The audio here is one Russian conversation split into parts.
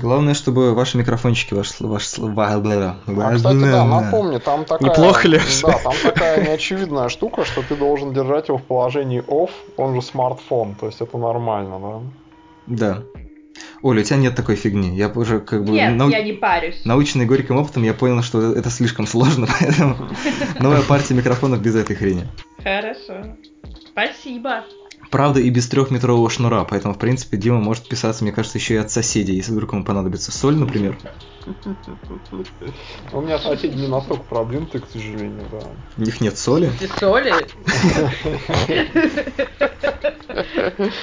Главное, чтобы ваши микрофончики, ваш, ваш, а, кстати, да, напомни, там такая... Неплохо ли? Да, там такая неочевидная штука, что ты должен держать его в положении off, он же смартфон, то есть это нормально, да? Да. Оля, у тебя нет такой фигни. Я уже как бы... Нет, нау... я не парюсь. Наученный горьким опытом, я понял, что это слишком сложно, поэтому новая партия микрофонов без этой хрени. Хорошо. Спасибо. Правда, и без трехметрового шнура, поэтому, в принципе, Дима может писаться, мне кажется, еще и от соседей, если вдруг ему понадобится соль, например. У меня соседи не настолько продвинутые, к сожалению, да. У них нет соли? Соли?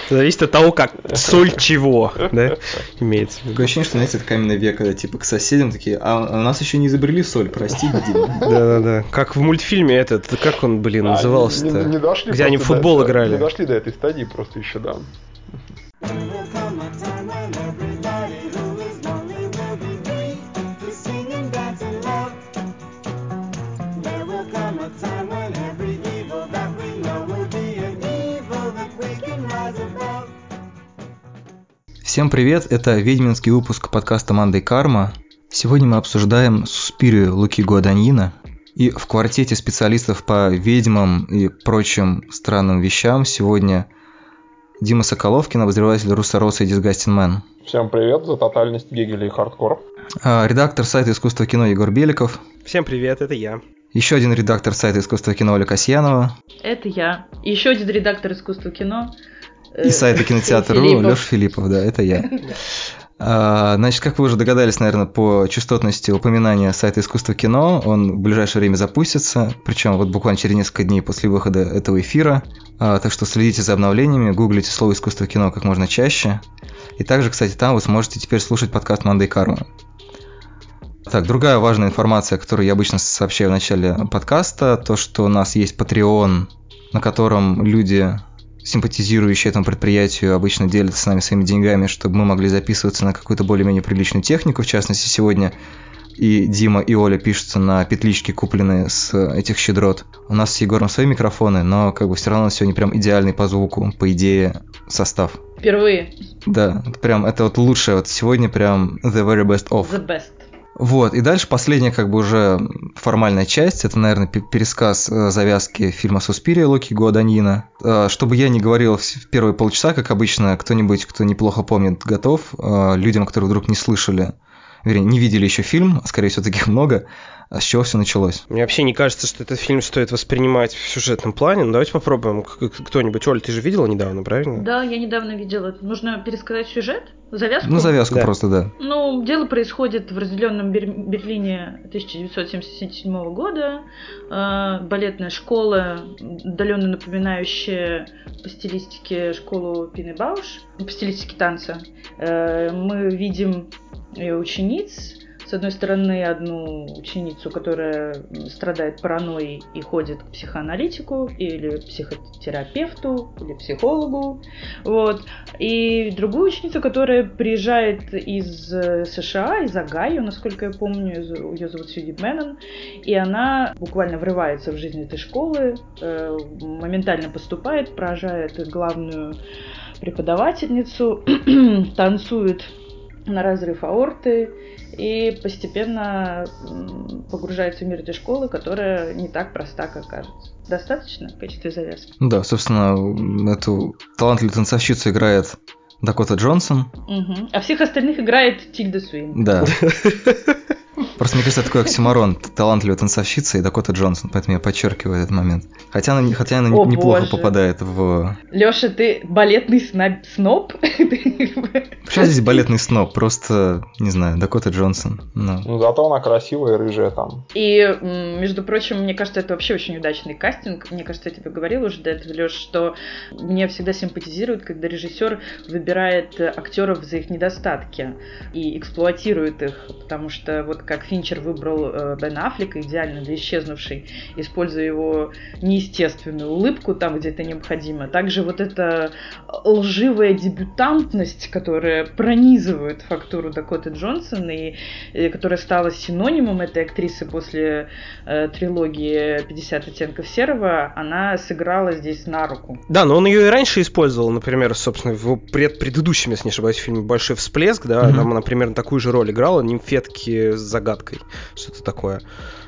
Зависит от того, как соль чего, да, имеется. Такое ощущение, что, знаете, это каменный век, когда типа к соседям такие, а у нас еще не изобрели соль, прости, Дима. Да-да-да. Как в мультфильме этот, как он, блин, назывался-то? Где они в футбол играли. Не дошли до этой стадии просто еще, да. Всем привет, это ведьминский выпуск подкаста «Мандай Карма». Сегодня мы обсуждаем Суспирию Луки Гуаданьина. И в квартете специалистов по ведьмам и прочим странным вещам сегодня Дима Соколовкин, обозреватель Руссороса и Disgusting Man. Всем привет, за тотальность Гегеля и хардкор. А, редактор сайта искусства кино Егор Беликов. Всем привет, это я. Еще один редактор сайта искусства кино Оля Касьянова. Это я. Еще один редактор искусства кино и сайта кинотеатра.ру Леша Филиппов, да, это я. А, значит, как вы уже догадались, наверное, по частотности упоминания сайта искусства кино, он в ближайшее время запустится, причем вот буквально через несколько дней после выхода этого эфира. А, так что следите за обновлениями, гуглите слово искусство кино как можно чаще. И также, кстати, там вы сможете теперь слушать подкаст Мандай Карма. Так, другая важная информация, которую я обычно сообщаю в начале подкаста, то, что у нас есть Patreon, на котором люди симпатизирующие этому предприятию обычно делятся с нами своими деньгами, чтобы мы могли записываться на какую-то более-менее приличную технику. В частности, сегодня и Дима, и Оля пишутся на петлички, купленные с этих щедрот. У нас с Егором свои микрофоны, но как бы все равно сегодня прям идеальный по звуку, по идее, состав. Впервые. Да, прям это вот лучшее. Вот сегодня прям the very best of. The best. Вот, и дальше последняя как бы уже формальная часть, это, наверное, пересказ э, завязки фильма «Суспирия» Локи Гуаданьина. Э, чтобы я не говорил в первые полчаса, как обычно, кто-нибудь, кто неплохо помнит, готов, э, людям, которые вдруг не слышали, вернее, не видели еще фильм, а скорее всего таких много, с чего все началось? Мне вообще не кажется, что этот фильм стоит воспринимать в сюжетном плане. Ну, давайте попробуем. Кто-нибудь, Оль, ты же видела недавно, правильно? Да, я недавно видела. Нужно пересказать сюжет? Завязку? Ну, завязку да. просто, да. Ну, дело происходит в разделенном Берлине 1977 года. Э, балетная школа, удаленно напоминающая по стилистике школу Пины Бауш, по стилистике танца. Э, мы видим ее учениц, с одной стороны, одну ученицу, которая страдает паранойей и ходит к психоаналитику или психотерапевту или психологу, вот, и другую ученицу, которая приезжает из э, США, из Огайо, насколько я помню, ее зовут Сьюди Мэннон, и она буквально врывается в жизнь этой школы, э, моментально поступает, поражает главную преподавательницу, танцует на разрыв аорты и постепенно погружается в мир этой школы, которая не так проста, как кажется. Достаточно в качестве завязки? Да, собственно, эту талантливую танцовщицу играет Дакота Джонсон. Угу. А всех остальных играет Тильда Суин. Да. Просто мне кажется, это такой оксиморон, талантливая танцовщица и Дакота Джонсон, поэтому я подчеркиваю этот момент. Хотя она, хотя она О, неплохо боже. попадает в... Лёша, ты балетный сноб? сноб? Почему здесь балетный сноб? Просто, не знаю, Дакота Джонсон. Ну. ну, зато она красивая и рыжая там. И, между прочим, мне кажется, это вообще очень удачный кастинг. Мне кажется, я тебе говорила уже до этого, Лёш, что мне всегда симпатизирует, когда режиссер выбирает актеров за их недостатки и эксплуатирует их, потому что вот как Финчер выбрал э, Бен Аффлека, идеально для исчезнувшей, используя его неестественную улыбку там, где это необходимо. Также вот эта лживая дебютантность, которая пронизывает фактуру Дакоты Джонсон и, и которая стала синонимом этой актрисы после э, трилогии «50 оттенков серого», она сыграла здесь на руку. Да, но он ее и раньше использовал, например, собственно, в пред предыдущем, если не ошибаюсь, фильме «Большой всплеск», да, mm-hmm. там она примерно такую же роль играла, нимфетки загадкой, что-то такое.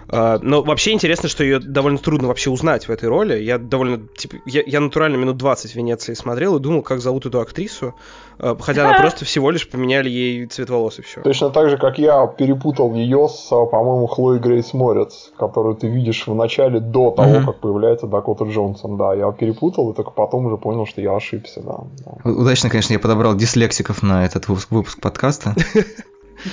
А, но вообще интересно, что ее довольно трудно вообще узнать в этой роли. Я довольно, типа, я, я натурально минут 20 в Венеции смотрел и думал, как зовут эту актрису, а, хотя она просто всего лишь поменяли ей цвет волос и все. Точно так же, как я перепутал ее с, по-моему, Хлоей Грейс Морец, которую ты видишь в начале до того, mm-hmm. как появляется Дакота Джонсон. Да, я перепутал и только потом уже понял, что я ошибся, да. да. Удачно, конечно, я подобрал дислексиков на этот выпуск подкаста.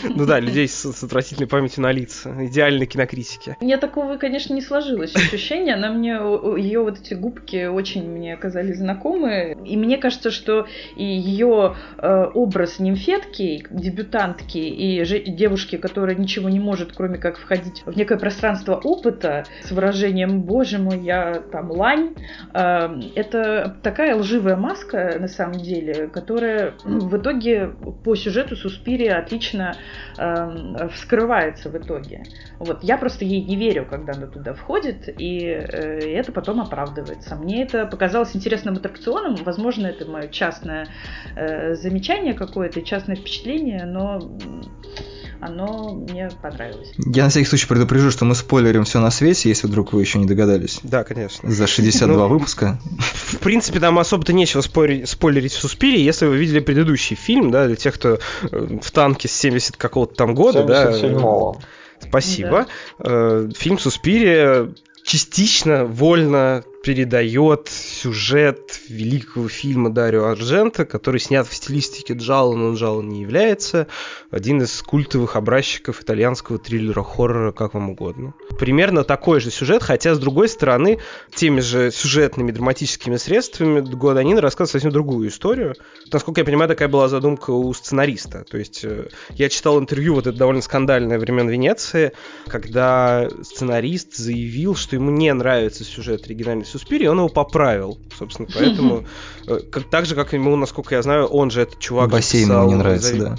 Ну да, людей с, отвратительной памятью на лица. Идеальной кинокритики. Мне такого, конечно, не сложилось ощущение. Она мне, ее вот эти губки очень мне оказались знакомы. И мне кажется, что и ее э, образ нимфетки, дебютантки и девушки, которая ничего не может, кроме как входить в некое пространство опыта с выражением «Боже мой, я там лань», э, это такая лживая маска, на самом деле, которая в итоге по сюжету Суспирия отлично э, вскрывается в итоге. Вот я просто ей не верю, когда она туда входит, и э, это потом оправдывается. Мне это показалось интересным аттракционом. Возможно, это мое частное э, замечание какое-то, частное впечатление, но оно мне понравилось. Я на всякий случай предупрежу, что мы спойлерим все на свете, если вдруг вы еще не догадались. Да, конечно. За 62 ну, выпуска. В принципе, там особо-то нечего спойлерить, спойлерить в Суспире, если вы видели предыдущий фильм, да, для тех, кто э, в танке с 70 какого-то там года, 77-го. да. Спасибо. Да. Э, фильм Суспирия частично, вольно передает сюжет великого фильма Дарио Аржента, который снят в стилистике Джала, но Джала не является. Один из культовых образчиков итальянского триллера-хоррора, как вам угодно. Примерно такой же сюжет, хотя, с другой стороны, теми же сюжетными драматическими средствами Гуаданин рассказывает совсем другую историю. Насколько я понимаю, такая была задумка у сценариста. То есть э, я читал интервью, вот это довольно скандальное времен Венеции, когда сценарист заявил, что ему не нравится сюжет оригинальной Суспири, он его поправил, собственно, поэтому, э, как, так же, как ему, насколько я знаю, он же этот чувак Бассейн ему не нравится, да.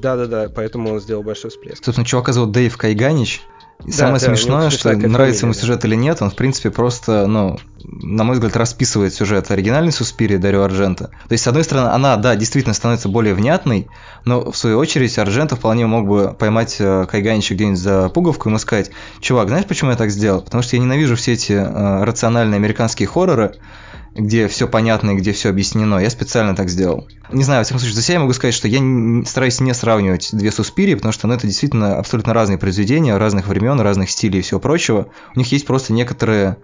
Да-да-да, поэтому он сделал большой всплеск. Собственно, чувака зовут Дэйв Кайганич, и да, самое да, смешное, что нравится ему сюжет или нет, он, в принципе, просто, ну, на мой взгляд, расписывает сюжет оригинальной Суспири Дарио Арджента. То есть, с одной стороны, она, да, действительно становится более внятной, но, в свою очередь, Арджента вполне мог бы поймать э, Кайганича где-нибудь за пуговку и ему сказать, чувак, знаешь, почему я так сделал? Потому что я ненавижу все эти э, рациональные американские хорроры, где все понятно и где все объяснено. Я специально так сделал. Не знаю, во всяком случае, за себя я могу сказать, что я стараюсь не сравнивать две Суспирии, потому что ну, это действительно абсолютно разные произведения, разных времен, разных стилей и всего прочего. У них есть просто некоторые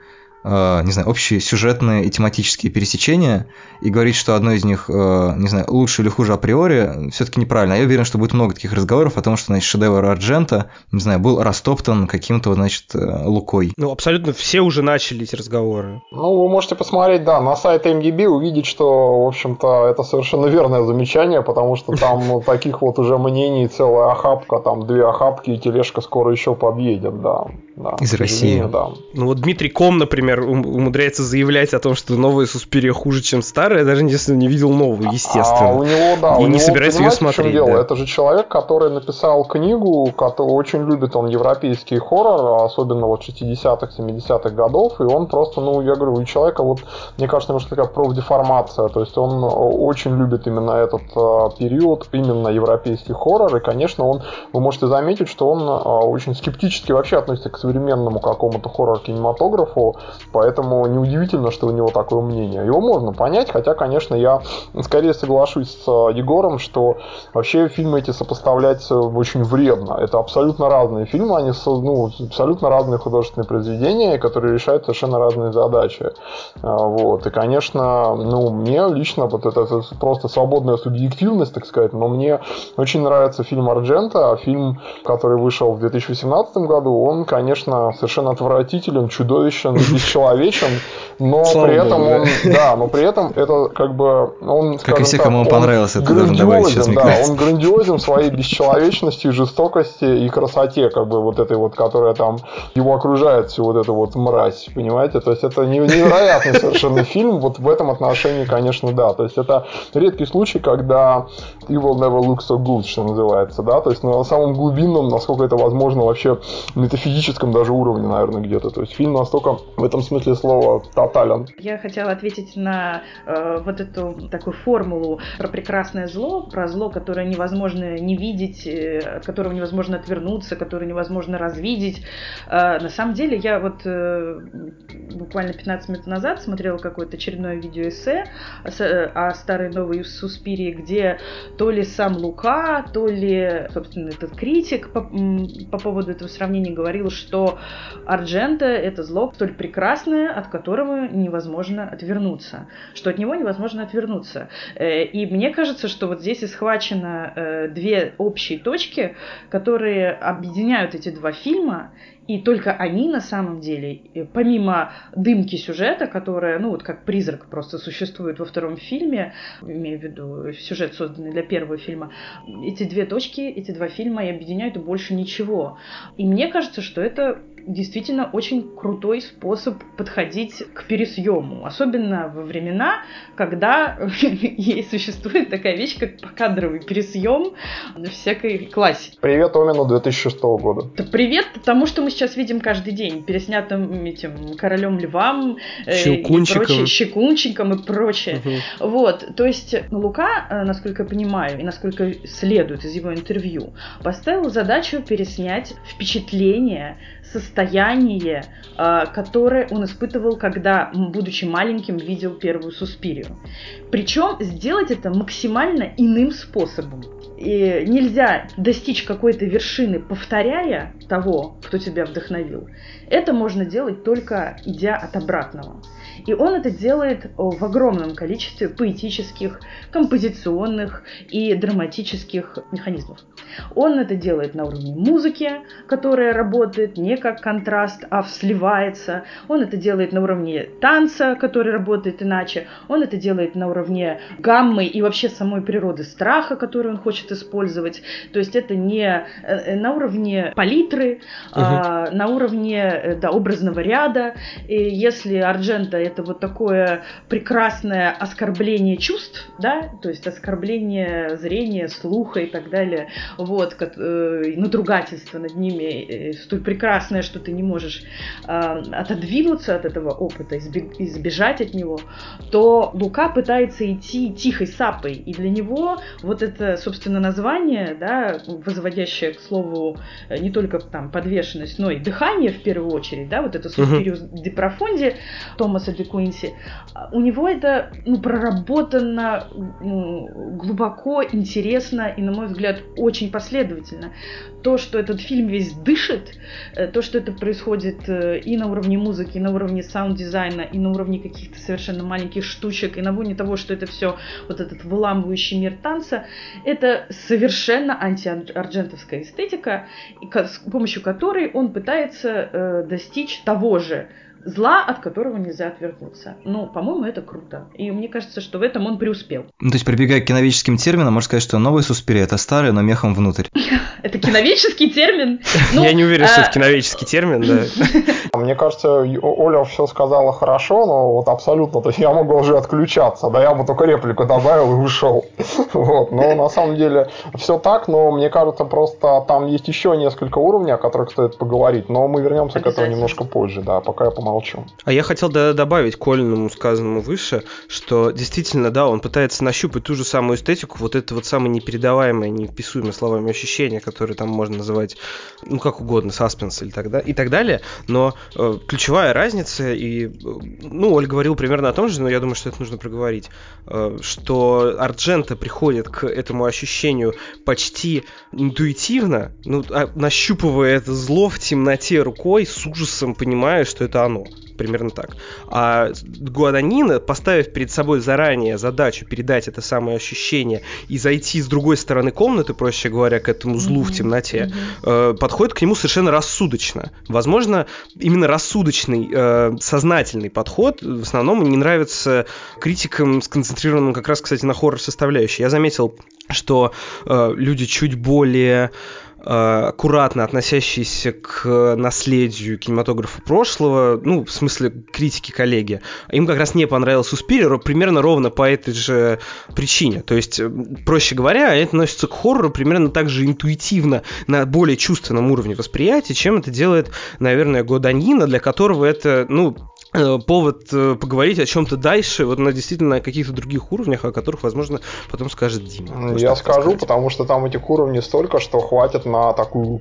не знаю, общие сюжетные и тематические пересечения, и говорить, что одно из них, э, не знаю, лучше или хуже априори, все-таки неправильно. Я уверен, что будет много таких разговоров о том, что, значит, шедевр Арджента, не знаю, был растоптан каким-то, значит, э, Лукой. Ну, абсолютно все уже начали эти разговоры. Ну, вы можете посмотреть, да, на сайт MDB, увидеть, что, в общем-то, это совершенно верное замечание, потому что там таких вот уже мнений целая охапка, там две охапки, и тележка скоро еще подъедет, да. Да Из России. Да. Ну, вот Дмитрий Ком, например, умудряется заявлять о том, что новая Суспирия хуже, чем старая, даже если не видел новую, естественно. А у него, да, и у не него, собирается ее смотреть. дело? Да. Это же человек, который написал книгу, который очень любит он европейский хоррор, особенно вот 60-х, 70-х годов, и он просто, ну, я говорю, у человека вот, мне кажется, немножко такая профдеформация, то есть он очень любит именно этот э, период, именно европейский хоррор, и, конечно, он, вы можете заметить, что он э, очень скептически вообще относится к современному какому-то хоррор-кинематографу, Поэтому неудивительно, что у него такое мнение. Его можно понять, хотя, конечно, я скорее соглашусь с э, Егором, что вообще фильмы эти сопоставлять очень вредно. Это абсолютно разные фильмы, они ну, абсолютно разные художественные произведения, которые решают совершенно разные задачи. А, вот. И, конечно, ну, мне лично вот это, это просто свободная субъективность, так сказать, но мне очень нравится фильм Арджента, а фильм, который вышел в 2018 году, он, конечно, конечно, совершенно отвратителен, чудовищен, бесчеловечен, но Слава при этом Богу, он, да. но при этом это как бы он, как и все, так, кому он понравился, это грандиозен, да, он грандиозен в своей бесчеловечности, жестокости и красоте, как бы вот этой вот, которая там его окружает, всю вот эту вот мразь, понимаете? То есть это невероятный совершенно фильм, вот в этом отношении, конечно, да. То есть это редкий случай, когда Evil Never Looks So Good, что называется, да, то есть на самом глубинном, насколько это возможно, вообще метафизическом даже уровне, наверное, где-то. То есть фильм настолько в этом смысле слова тотален. Я хотела ответить на э, вот эту такую формулу про прекрасное зло, про зло, которое невозможно не видеть, э, от которого невозможно отвернуться, которое невозможно развидеть. Э, на самом деле, я вот э, буквально 15 минут назад смотрела какое-то очередное видеоэссе о, о старой новой Суспирии, где то ли сам Лука, то ли, собственно, этот критик по, по поводу этого сравнения говорил, что Арджента — это зло столь прекрасное, от которого невозможно отвернуться, что от него невозможно отвернуться. Э, и мне кажется, что вот здесь и схвачено э, две общие точки, которые объединяют эти два фильма, и только они на самом деле, э, помимо дымки сюжета, которая, ну вот как призрак просто существует во втором фильме, имею в виду сюжет, созданный для первого фильма, эти две точки, эти два фильма и объединяют больше ничего. И мне кажется, что это действительно очень крутой способ подходить к пересъему, особенно во времена, когда ей существует такая вещь, как покадровый пересъем всякой классики. Привет Омину 2006 года. Да привет тому, что мы сейчас видим каждый день, переснятым этим королем львам, э, щелкунчиком. и прочее, щекунчиком и прочее. Угу. Вот, то есть Лука, э, насколько я понимаю, и насколько следует из его интервью, поставил задачу переснять впечатление состояние, а, которое он испытывал, когда, будучи маленьким, видел первую Суспирию. Причем сделать это максимально иным способом. И нельзя достичь какой-то вершины, повторяя того, кто тебя вдохновил. Это можно делать только идя от обратного. И он это делает в огромном количестве поэтических, композиционных и драматических механизмов. Он это делает на уровне музыки, которая работает не как контраст, а сливается. Он это делает на уровне танца, который работает иначе. Он это делает на уровне гаммы и вообще самой природы страха, который он хочет использовать. То есть это не э, э, на уровне палитры, угу. а на уровне э, да, образного ряда. И если Арджента это вот такое прекрасное оскорбление чувств, да, то есть оскорбление зрения, слуха и так далее, вот, как, э, надругательство над ними э, столь прекрасное, что ты не можешь э, отодвинуться от этого опыта, избег, избежать от него, то Лука пытается идти тихой сапой, и для него вот это, собственно, название, да, возводящее к слову э, не только там подвешенность, но и дыхание в первую очередь, да, вот это Suspiria угу. de Profundis Томаса де Куинси, у него это ну, проработано ну, глубоко, интересно и, на мой взгляд, очень последовательно. То, что этот фильм весь дышит, э, то, что это происходит э, и на уровне музыки, и на уровне саунд-дизайна, и на уровне каких-то совершенно маленьких штучек, и на уровне того, что это все вот этот выламывающий мир танца, это совершенно антиарджентовская эстетика, с помощью которой он пытается э, достичь того же зла, от которого нельзя отвергнуться. Ну, по-моему, это круто. И мне кажется, что в этом он преуспел. Ну, то есть, прибегая к киновическим терминам, можно сказать, что новый Суспири – это старый, но мехом внутрь. Это киновический термин? Я не уверен, что это а, киновический термин, да. Мне кажется, Оля все сказала хорошо, но вот абсолютно, то есть я могу уже отключаться, да, я бы только реплику добавил и ушел. Вот, но на самом деле все так, но мне кажется, просто там есть еще несколько уровней, о которых стоит поговорить, но мы вернемся к этому немножко позже, да, пока я помолчу молчу. А я хотел добавить к сказанному выше, что действительно, да, он пытается нащупать ту же самую эстетику, вот это вот самое непередаваемое, неописуемое словами ощущение, которое там можно называть, ну, как угодно, саспенс или так, да, и так далее, но э, ключевая разница, и, ну, Оль говорил примерно о том же, но я думаю, что это нужно проговорить, э, что Арджента приходит к этому ощущению почти интуитивно, ну, а, нащупывая это зло в темноте рукой, с ужасом понимая, что это оно. Примерно так. А Гуаданина, поставив перед собой заранее задачу передать это самое ощущение и зайти с другой стороны комнаты, проще говоря, к этому злу mm-hmm. в темноте, mm-hmm. э, подходит к нему совершенно рассудочно. Возможно, именно рассудочный, э, сознательный подход в основном не нравится критикам, сконцентрированным как раз, кстати, на хоррор-составляющей. Я заметил, что э, люди чуть более аккуратно относящиеся к наследию кинематографа прошлого, ну, в смысле критики коллеги, им как раз не понравился Суспирия примерно ровно по этой же причине. То есть, э, проще говоря, это относится к хоррору примерно так же интуитивно, на более чувственном уровне восприятия, чем это делает, наверное, Годанина, для которого это, ну, Э, повод э, поговорить о чем-то дальше, вот на действительно каких-то других уровнях, о которых, возможно, потом скажет Дима. Я скажу, сказать. потому что там этих уровней столько, что хватит на такую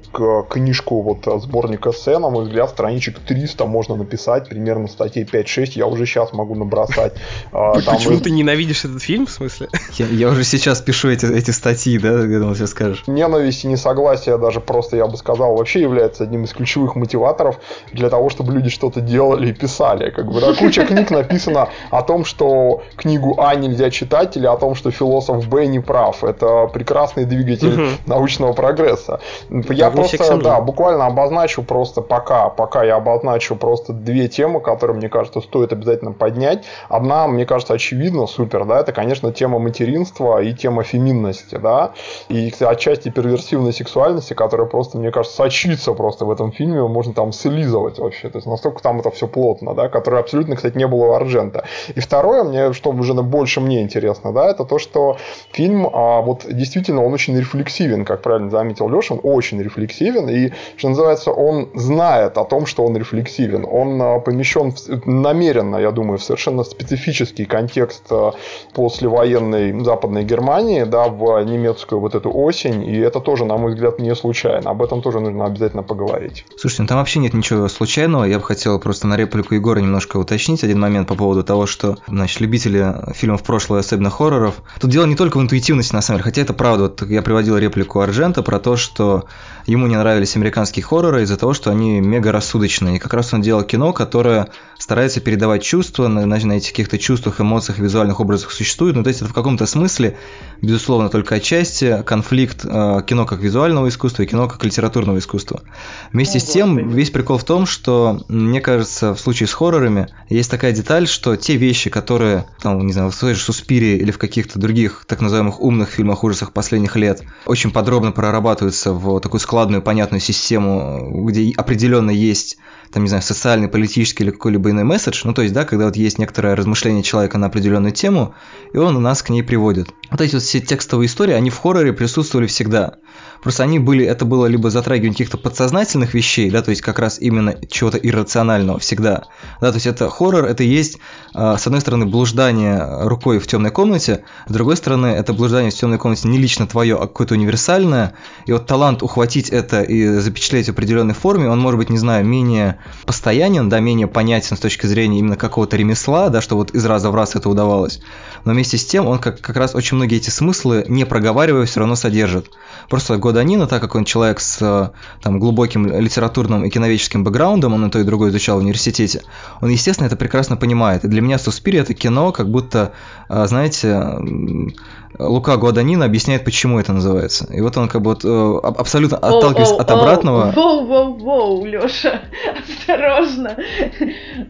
книжку, вот э, сборник эссе, на мой взгляд, страничек 300 можно написать, примерно статей 5-6, я уже сейчас могу набросать. А, почему ты ненавидишь этот фильм, в смысле? Я уже сейчас пишу эти статьи, да, я думал, сейчас скажешь. Ненависть и несогласие даже просто, я бы сказал, вообще является одним из ключевых мотиваторов для того, чтобы люди что-то делали и писали далее. Как бы, да, куча книг написано о том, что книгу А нельзя читать, или о том, что философ Б не прав. Это прекрасный двигатель угу. научного прогресса. Я да, просто, да, буквально обозначу просто пока, пока я обозначу просто две темы, которые, мне кажется, стоит обязательно поднять. Одна, мне кажется, очевидно, супер, да, это, конечно, тема материнства и тема феминности, да, и отчасти перверсивной сексуальности, которая просто, мне кажется, сочится просто в этом фильме, можно там слизывать вообще, то есть настолько там это все плотно, да, которое абсолютно, кстати, не было у Аржента. И второе, мне, что уже больше мне интересно, да, это то, что фильм, а, вот действительно, он очень рефлексивен, как правильно заметил Леша, он очень рефлексивен, и, что называется, он знает о том, что он рефлексивен. Он а, помещен в, намеренно, я думаю, в совершенно специфический контекст а, послевоенной Западной Германии, да, в немецкую вот эту осень, и это тоже, на мой взгляд, не случайно. Об этом тоже нужно обязательно поговорить. Слушайте, ну там вообще нет ничего случайного. Я бы хотел просто на реплику Егора немножко уточнить один момент по поводу того, что, значит, любители фильмов прошлого, особенно хорроров, тут дело не только в интуитивности, на самом деле, хотя это правда. Вот я приводил реплику Арджента про то, что ему не нравились американские хорроры из-за того, что они мега рассудочные. И как раз он делал кино, которое старается передавать чувства, на, на этих каких-то чувствах, эмоциях, визуальных образах существует. Ну, то есть это в каком-то смысле, безусловно, только отчасти конфликт э, кино как визуального искусства и кино как литературного искусства. Вместе с тем, весь прикол в том, что, мне кажется, в случае с хоррорами есть такая деталь, что те вещи, которые, там, не знаю, в своей же «Суспире» или в каких-то других так называемых умных фильмах ужасах последних лет очень подробно прорабатываются в такую складную, понятную систему, где определенно есть там, не знаю, социальный, политический или какой-либо иной месседж, ну, то есть, да, когда вот есть некоторое размышление человека на определенную тему, и он нас к ней приводит. Вот эти вот все текстовые истории, они в хорроре присутствовали всегда. Просто они были, это было либо затрагивание каких-то подсознательных вещей, да, то есть как раз именно чего-то иррационального всегда. Да, то есть это хоррор, это есть, а, с одной стороны, блуждание рукой в темной комнате, с другой стороны, это блуждание в темной комнате не лично твое, а какое-то универсальное. И вот талант ухватить это и запечатлеть в определенной форме, он может быть, не знаю, менее постоянен, да, менее понятен с точки зрения именно какого-то ремесла, да, что вот из раза в раз это удавалось. Но вместе с тем он как, как раз очень многие эти смыслы, не проговаривая, все равно содержит. Просто Годанина, так как он человек с э, там, глубоким литературным и киноведческим бэкграундом, он и то и другое изучал в университете, он, естественно, это прекрасно понимает. И для меня «Суспири» — это кино, как будто, э, знаете, Лука Гуаданина объясняет, почему это называется. И вот он как бы вот, э, абсолютно отталкиваясь от обратного... Воу-воу-воу, Лёша, осторожно.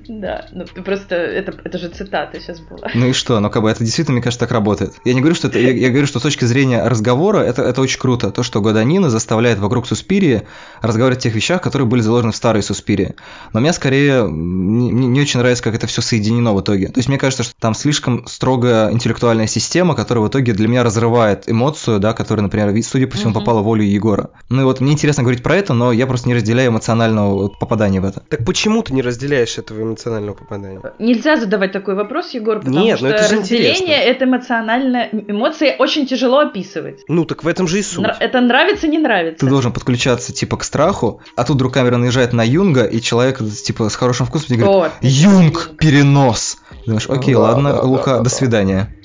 да, ну просто это, это же цитата сейчас была. Ну и что? Ну как бы это действительно, мне кажется, так работает. Я не говорю, что это... Я, я говорю, что с точки зрения разговора это, это очень круто. То, что Гуаданина заставляет вокруг Суспирии разговаривать о тех вещах, которые были заложены в старой Суспирии. Но мне скорее не, не очень нравится, как это все соединено в итоге. То есть мне кажется, что там слишком строгая интеллектуальная система, которая в итоге для меня разрывает эмоцию, да, которая, например, судя по всему, угу. попала в волю Егора. Ну и вот мне интересно говорить про это, но я просто не разделяю эмоционального попадания в это. Так почему ты не разделяешь этого эмоционального попадания? Нельзя задавать такой вопрос, Егор, потому Нет, что это разделение это эмоциональное, эмоции очень тяжело описывать. Ну так в этом же и суть. Это нравится, не нравится. Ты должен подключаться типа к страху, а тут вдруг камера наезжает на Юнга, и человек типа с хорошим вкусом тебе говорит, вот. Юнг, перенос. Думаешь, окей, ну, ладно, да, Лука, да, до свидания.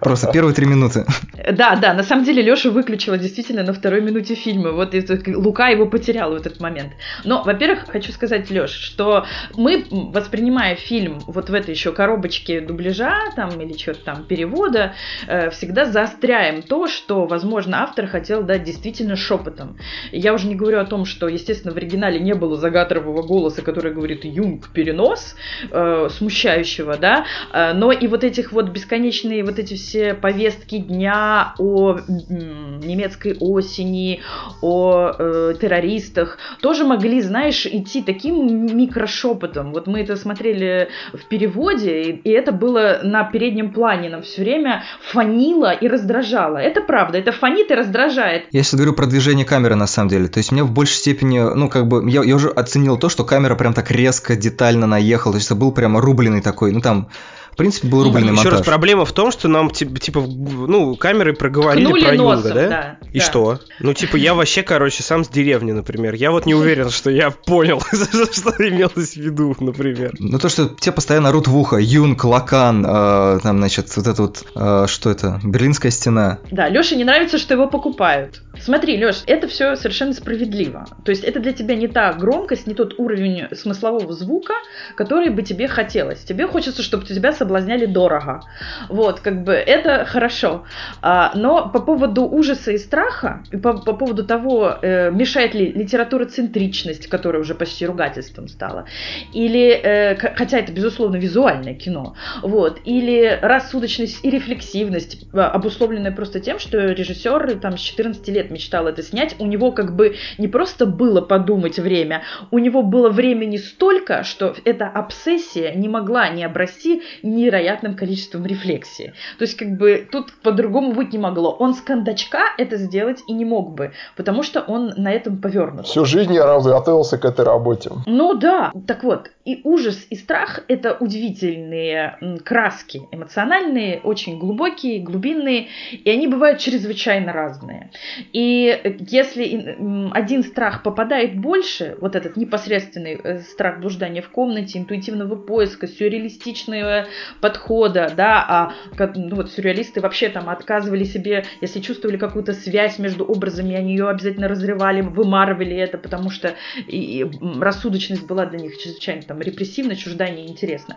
Просто первые три минуты. Да, да, на самом деле Леша выключила действительно на второй минуте фильма. Вот это, Лука его потерял в этот момент. Но, во-первых, хочу сказать, Леш, что мы, воспринимая фильм вот в этой еще коробочке дубляжа там или что-то там перевода, э, всегда заостряем то, что, возможно, автор хотел дать действительно шепотом. Я уже не говорю о том, что, естественно, в оригинале не было загадрового голоса, который говорит «Юнг, перенос», э, смущающего, да, э, но и вот этих вот бесконечные вот эти все повестки дня о немецкой осени, о э, террористах, тоже могли, знаешь, идти таким микрошепотом. Вот мы это смотрели в переводе, и, и это было на переднем плане, нам все время фанило и раздражало. Это правда, это фонит и раздражает. Я сейчас говорю про движение камеры, на самом деле. То есть мне в большей степени, ну, как бы, я, я уже оценил то, что камера прям так резко, детально наехала. То есть это был прям рубленый такой, ну, там в принципе, был рубленый Еще монтаж. раз, проблема в том, что нам, типа, ну, камеры проговорили Хнули про носом, Юнга, да? да, И да. что? Ну, типа, я вообще, короче, сам с деревни, например. Я вот не уверен, что я понял, что имелось в виду, например. Ну, то, что тебе постоянно рут в ухо, Юнг, Лакан, э, там, значит, вот это вот, э, что это, Берлинская стена. Да, Леше не нравится, что его покупают. Смотри, Леш, это все совершенно справедливо. То есть это для тебя не та громкость, не тот уровень смыслового звука, который бы тебе хотелось. Тебе хочется, чтобы тебя соблазняли дорого. Вот, как бы это хорошо. А, но по поводу ужаса и страха, и по, по поводу того, э, мешает ли литературоцентричность, которая уже почти ругательством стала, или, э, хотя это, безусловно, визуальное кино, вот, или рассудочность и рефлексивность, а, обусловленная просто тем, что режиссер там с 14 лет мечтал это снять, у него как бы не просто было подумать время, у него было времени столько, что эта обсессия не могла не обрасти невероятным количеством рефлексии. То есть как бы тут по-другому быть не могло. Он с кондачка это сделать и не мог бы, потому что он на этом повернут. Всю жизнь я готовился к этой работе. Ну да, так вот, и ужас, и страх — это удивительные краски, эмоциональные, очень глубокие, глубинные, и они бывают чрезвычайно разные. И э, если один страх попадает больше, вот этот непосредственный э, страх блуждания в комнате, интуитивного поиска, сюрреалистичного подхода, да, а как, ну, вот сюрреалисты вообще там отказывали себе, если чувствовали какую-то связь между образами, они ее обязательно разрывали, вымарывали это, потому что и, и, рассудочность была для них чрезвычайно там репрессивна, чужда, неинтересна,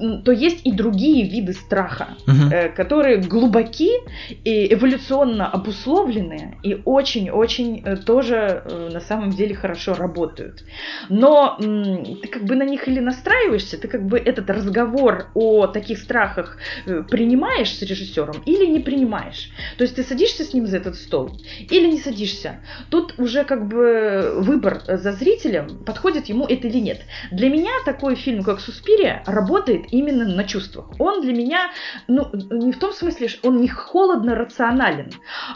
М, то есть и другие виды страха, Мгм. э, которые глубоки и эволюционно обусловленные и очень-очень э, тоже э, на самом деле хорошо работают. Но м, ты как бы на них или настраиваешься, ты как бы этот разговор о таких страхах э, принимаешь с режиссером или не принимаешь. То есть ты садишься с ним за этот стол или не садишься. Тут уже как бы выбор э, за зрителем, подходит ему это или нет. Для меня такой фильм, как «Суспирия», работает именно на чувствах. Он для меня, ну, не в том смысле, что он не холодно рационален,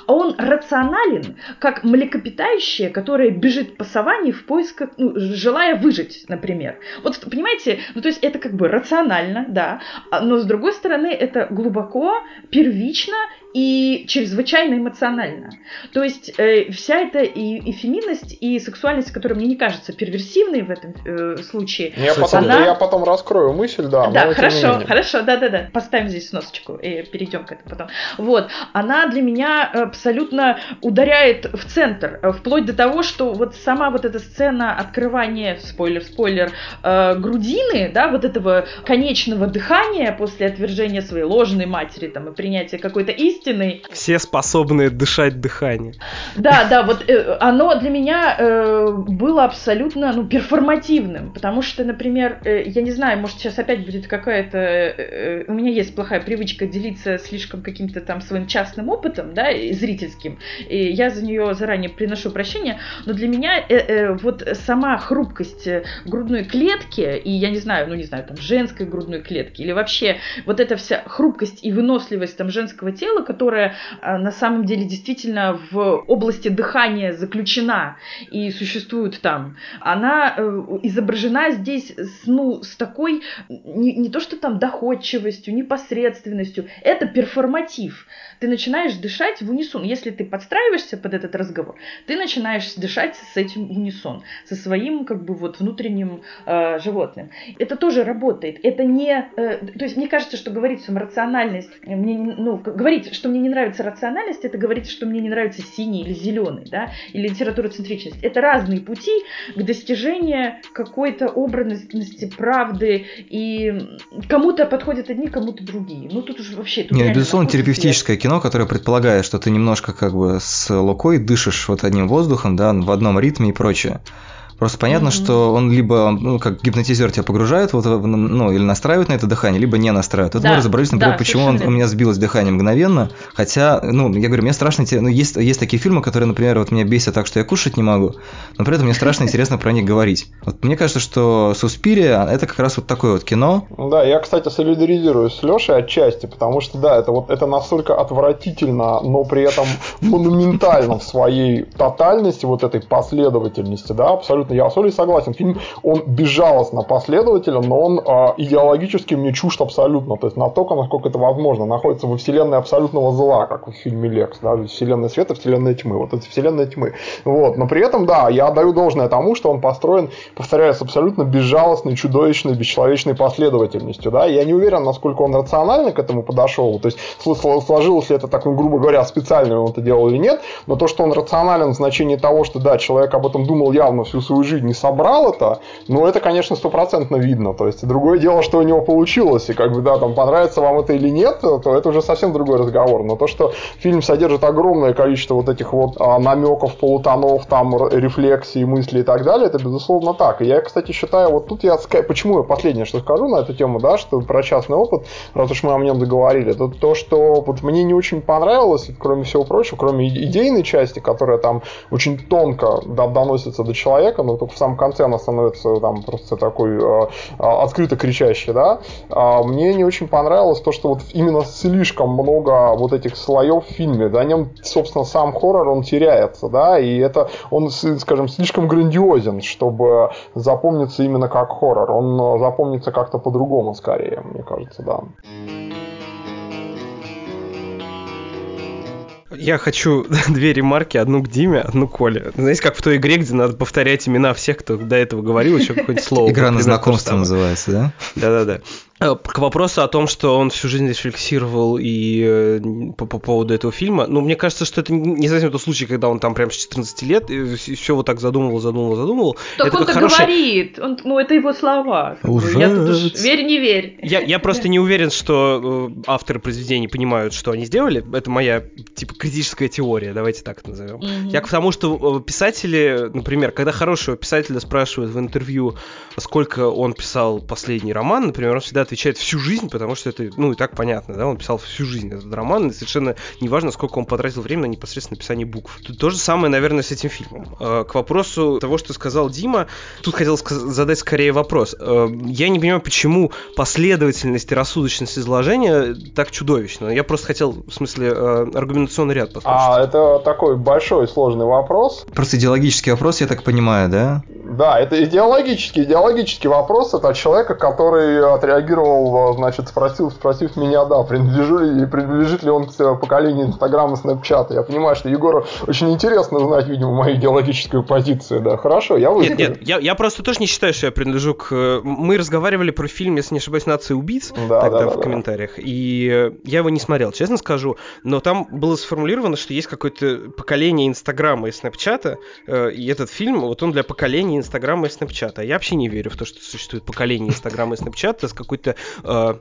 а он рационален, как млекопитающее, которое бежит по саванне в поисках, ну, желая выжить, например. Вот, понимаете, ну, то есть это как бы рационально, да, а- но с другой стороны это глубоко, первично и чрезвычайно эмоционально. То есть э, вся эта и, и феминность, и сексуальность, которая мне не кажется перверсивной в этом э, случае, Я потом, Она- да, я потом раскрою мысль, да. да, хорошо, хорошо, да, да, да. Поставим здесь сносочку и перейдем к этому потом. Вот, она для меня абсолютно ударяет в центр, э, вплоть до того, что вот сама вот эта сцена открывания, спойлер, спойлер, э, грудины, да, вот этого конечного дыхания после отвержения своей ложной матери там и принятия какой-то истины, Все способные дышать дыхание. да, да, вот э, оно для меня э, было абсолютно, ну, перформативным, потому что, например, э, я не знаю, может сейчас опять будет какая-то, э, э, у меня есть плохая привычка делиться слишком каким-то там своим частным опытом, да, и зрительским, и я за нее заранее приношу прощение, но для меня э, э, вот сама хрупкость грудной клетки, и я не знаю, ну не знаю, там женской грудной клетки, или вообще вот эта вся хрупкость и выносливость там женского тела, которая э, на самом деле действительно в области дыхания заключена и существует там, она э, изображена здесь с, ну, с такой, не, не то что там доходчивостью, непосредственностью, это перформатив ты начинаешь дышать в унисон. Если ты подстраиваешься под этот разговор, ты начинаешь дышать с этим в унисон, со своим как бы вот внутренним э, животным. Это тоже работает. Это не... Э, то есть мне кажется, что говорить что рациональность, мне, ну, говорить, что мне не нравится рациональность, это говорить, что мне не нравится синий или зеленый, да, или литературоцентричность. Это разные пути к достижению какой-то образности, правды, и кому-то подходят одни, кому-то другие. Ну, тут уже вообще... Тут Нет, безусловно, терапевтическое кино, которое предполагает, что ты немножко как бы с Лукой дышишь вот одним воздухом, да, в одном ритме и прочее. Просто понятно, mm-hmm. что он либо, ну, как гипнотизер тебя погружает, вот, ну, или настраивает на это дыхание, либо не настраивает. Вот да, мы разобрались, например, да, почему он, у меня сбилось дыхание мгновенно. Хотя, ну, я говорю, мне страшно, ну, есть, есть такие фильмы, которые, например, вот меня бесят так, что я кушать не могу, но при этом мне страшно интересно про них говорить. Вот мне кажется, что Суспирия это как раз вот такое вот кино. Да, я, кстати, солидаризируюсь с Лешей отчасти, потому что, да, это вот это настолько отвратительно, но при этом монументально в своей тотальности, вот этой последовательности, да, абсолютно абсолютно, я абсолютно согласен. Фильм, он безжалостно последователен, но он э, идеологически мне чужд абсолютно. То есть настолько, насколько это возможно. Находится во вселенной абсолютного зла, как в фильме Лекс. Да? Вселенная света, вселенная тьмы. Вот это вселенная тьмы. Вот. Но при этом, да, я отдаю должное тому, что он построен, повторяю, с абсолютно безжалостной, чудовищной, бесчеловечной последовательностью. Да? Я не уверен, насколько он рационально к этому подошел. То есть сложилось ли это так, ну, грубо говоря, специально он это делал или нет. Но то, что он рационален в значении того, что да, человек об этом думал явно всю свою свою жизнь не собрал это, ну, это, конечно, стопроцентно видно. То есть, другое дело, что у него получилось, и как бы, да, там, понравится вам это или нет, то это уже совсем другой разговор. Но то, что фильм содержит огромное количество вот этих вот а, намеков, полутонов, там, рефлексий, мыслей и так далее, это, безусловно, так. И я, кстати, считаю, вот тут я, почему я последнее, что скажу на эту тему, да, что про частный опыт, раз уж мы о нем договорили, это то, что вот мне не очень понравилось, кроме всего прочего, кроме идейной части, которая там очень тонко доносится до человека, но только в самом конце она становится там просто такой э, открыто кричащей, да. А мне не очень понравилось то, что вот именно слишком много вот этих слоев в фильме, да, нем, собственно, сам хоррор, он теряется, да, и это, он, скажем, слишком грандиозен, чтобы запомниться именно как хоррор. Он запомнится как-то по-другому, скорее, мне кажется, да. Я хочу две ремарки, одну к Диме, одну к Коле. Знаете, как в той игре, где надо повторять имена всех, кто до этого говорил, еще какое-нибудь слово. Игра на знакомство называется, да? Да-да-да. Э, к вопросу о том, что он всю жизнь рефлексировал и э, по, по поводу этого фильма, ну, мне кажется, что это не совсем тот случай, когда он там прям с 14 лет и все вот так задумывал, задумывал, задумывал. Так это он так хороший... говорит, он, ну, это его слова. Уже. Я тут. Верь, не верь. Я, я просто не уверен, что э, авторы произведений понимают, что они сделали. Это моя, типа, критическая теория, давайте так это назовем. Mm-hmm. Я к тому, что писатели, например, когда хорошего писателя спрашивают в интервью, сколько он писал последний роман, например, он всегда отвечает всю жизнь, потому что это, ну, и так понятно, да, он писал всю жизнь этот роман, и совершенно неважно, сколько он потратил время на непосредственно написание букв. Тут то же самое, наверное, с этим фильмом. А, к вопросу того, что сказал Дима, тут хотел задать скорее вопрос. А, я не понимаю, почему последовательность и рассудочность изложения так чудовищна. Я просто хотел, в смысле, а, аргументационный ряд послушать. А, это такой большой сложный вопрос. Просто идеологический вопрос, я так понимаю, да? Да, это идеологический, идеологический вопрос. Это от человека, который отреагировал спрашивал, значит, спросил, спросив меня, да, принадлежу ли, принадлежит ли он к поколению Инстаграма и Снэпчата. Я понимаю, что Егору очень интересно узнать, видимо, мою идеологическую позицию, да. Хорошо, я выскажу. Нет, нет, я, я просто тоже не считаю, что я принадлежу к... Мы разговаривали про фильм, если не ошибаюсь, «Нация убийц» да, тогда да, да, в комментариях, и я его не смотрел, честно скажу, но там было сформулировано, что есть какое-то поколение Инстаграма и Снэпчата, э, и этот фильм, вот он для поколения Инстаграма и Снэпчата. Я вообще не верю в то, что существует поколение Инстаграма и Снэпчата с какой-то э,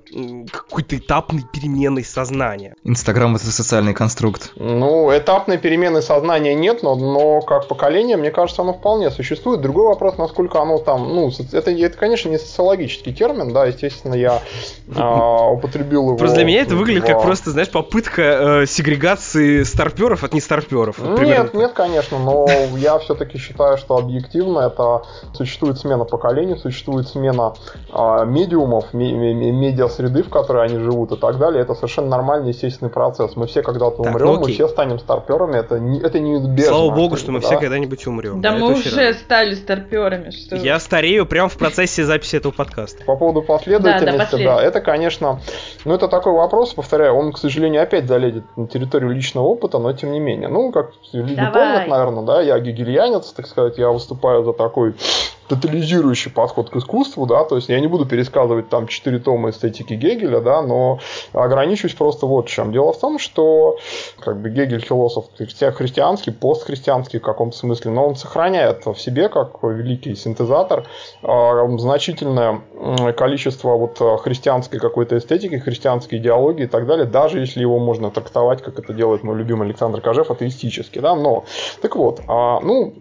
какой-то этапной переменой сознания. Инстаграм это социальный конструкт. Ну, этапной перемены сознания нет, но, но как поколение, мне кажется, оно вполне существует. Другой вопрос, насколько оно там, ну, это, это конечно, не социологический термин, да, естественно, я э, употребил его. Просто для меня это выглядит в... как просто, знаешь, попытка э, сегрегации старперов от нестарперов. Вот нет, нет, конечно, но я все-таки считаю, что объективно это существует смена поколений, существует смена э, медиумов, ми медиа-среды, в которой они живут и так далее. Это совершенно нормальный, естественный процесс. Мы все когда-то так, умрем, ну, мы все станем старперами, это, не, это неизбежно. Слава богу, что мы да? все когда-нибудь умрем. Да, мы уже рано. стали старперами. Что... Я старею прямо в процессе записи этого подкаста. По поводу последовательности, да, да, это, конечно, ну это такой вопрос, повторяю, он, к сожалению, опять залезет на территорию личного опыта, но тем не менее. Ну, как люди Давай. помнят, наверное, да, я гегельянец, так сказать, я выступаю за такой тотализирующий подход к искусству, да, то есть я не буду пересказывать там четыре тома эстетики Гегеля, да, но ограничусь просто вот чем. Дело в том, что как бы Гегель философ христианский, постхристианский в каком-то смысле, но он сохраняет в себе, как великий синтезатор, а, значительное количество вот христианской какой-то эстетики, христианской идеологии и так далее, даже если его можно трактовать, как это делает мой любимый Александр Кожев, атеистически, да, но, так вот, а, ну,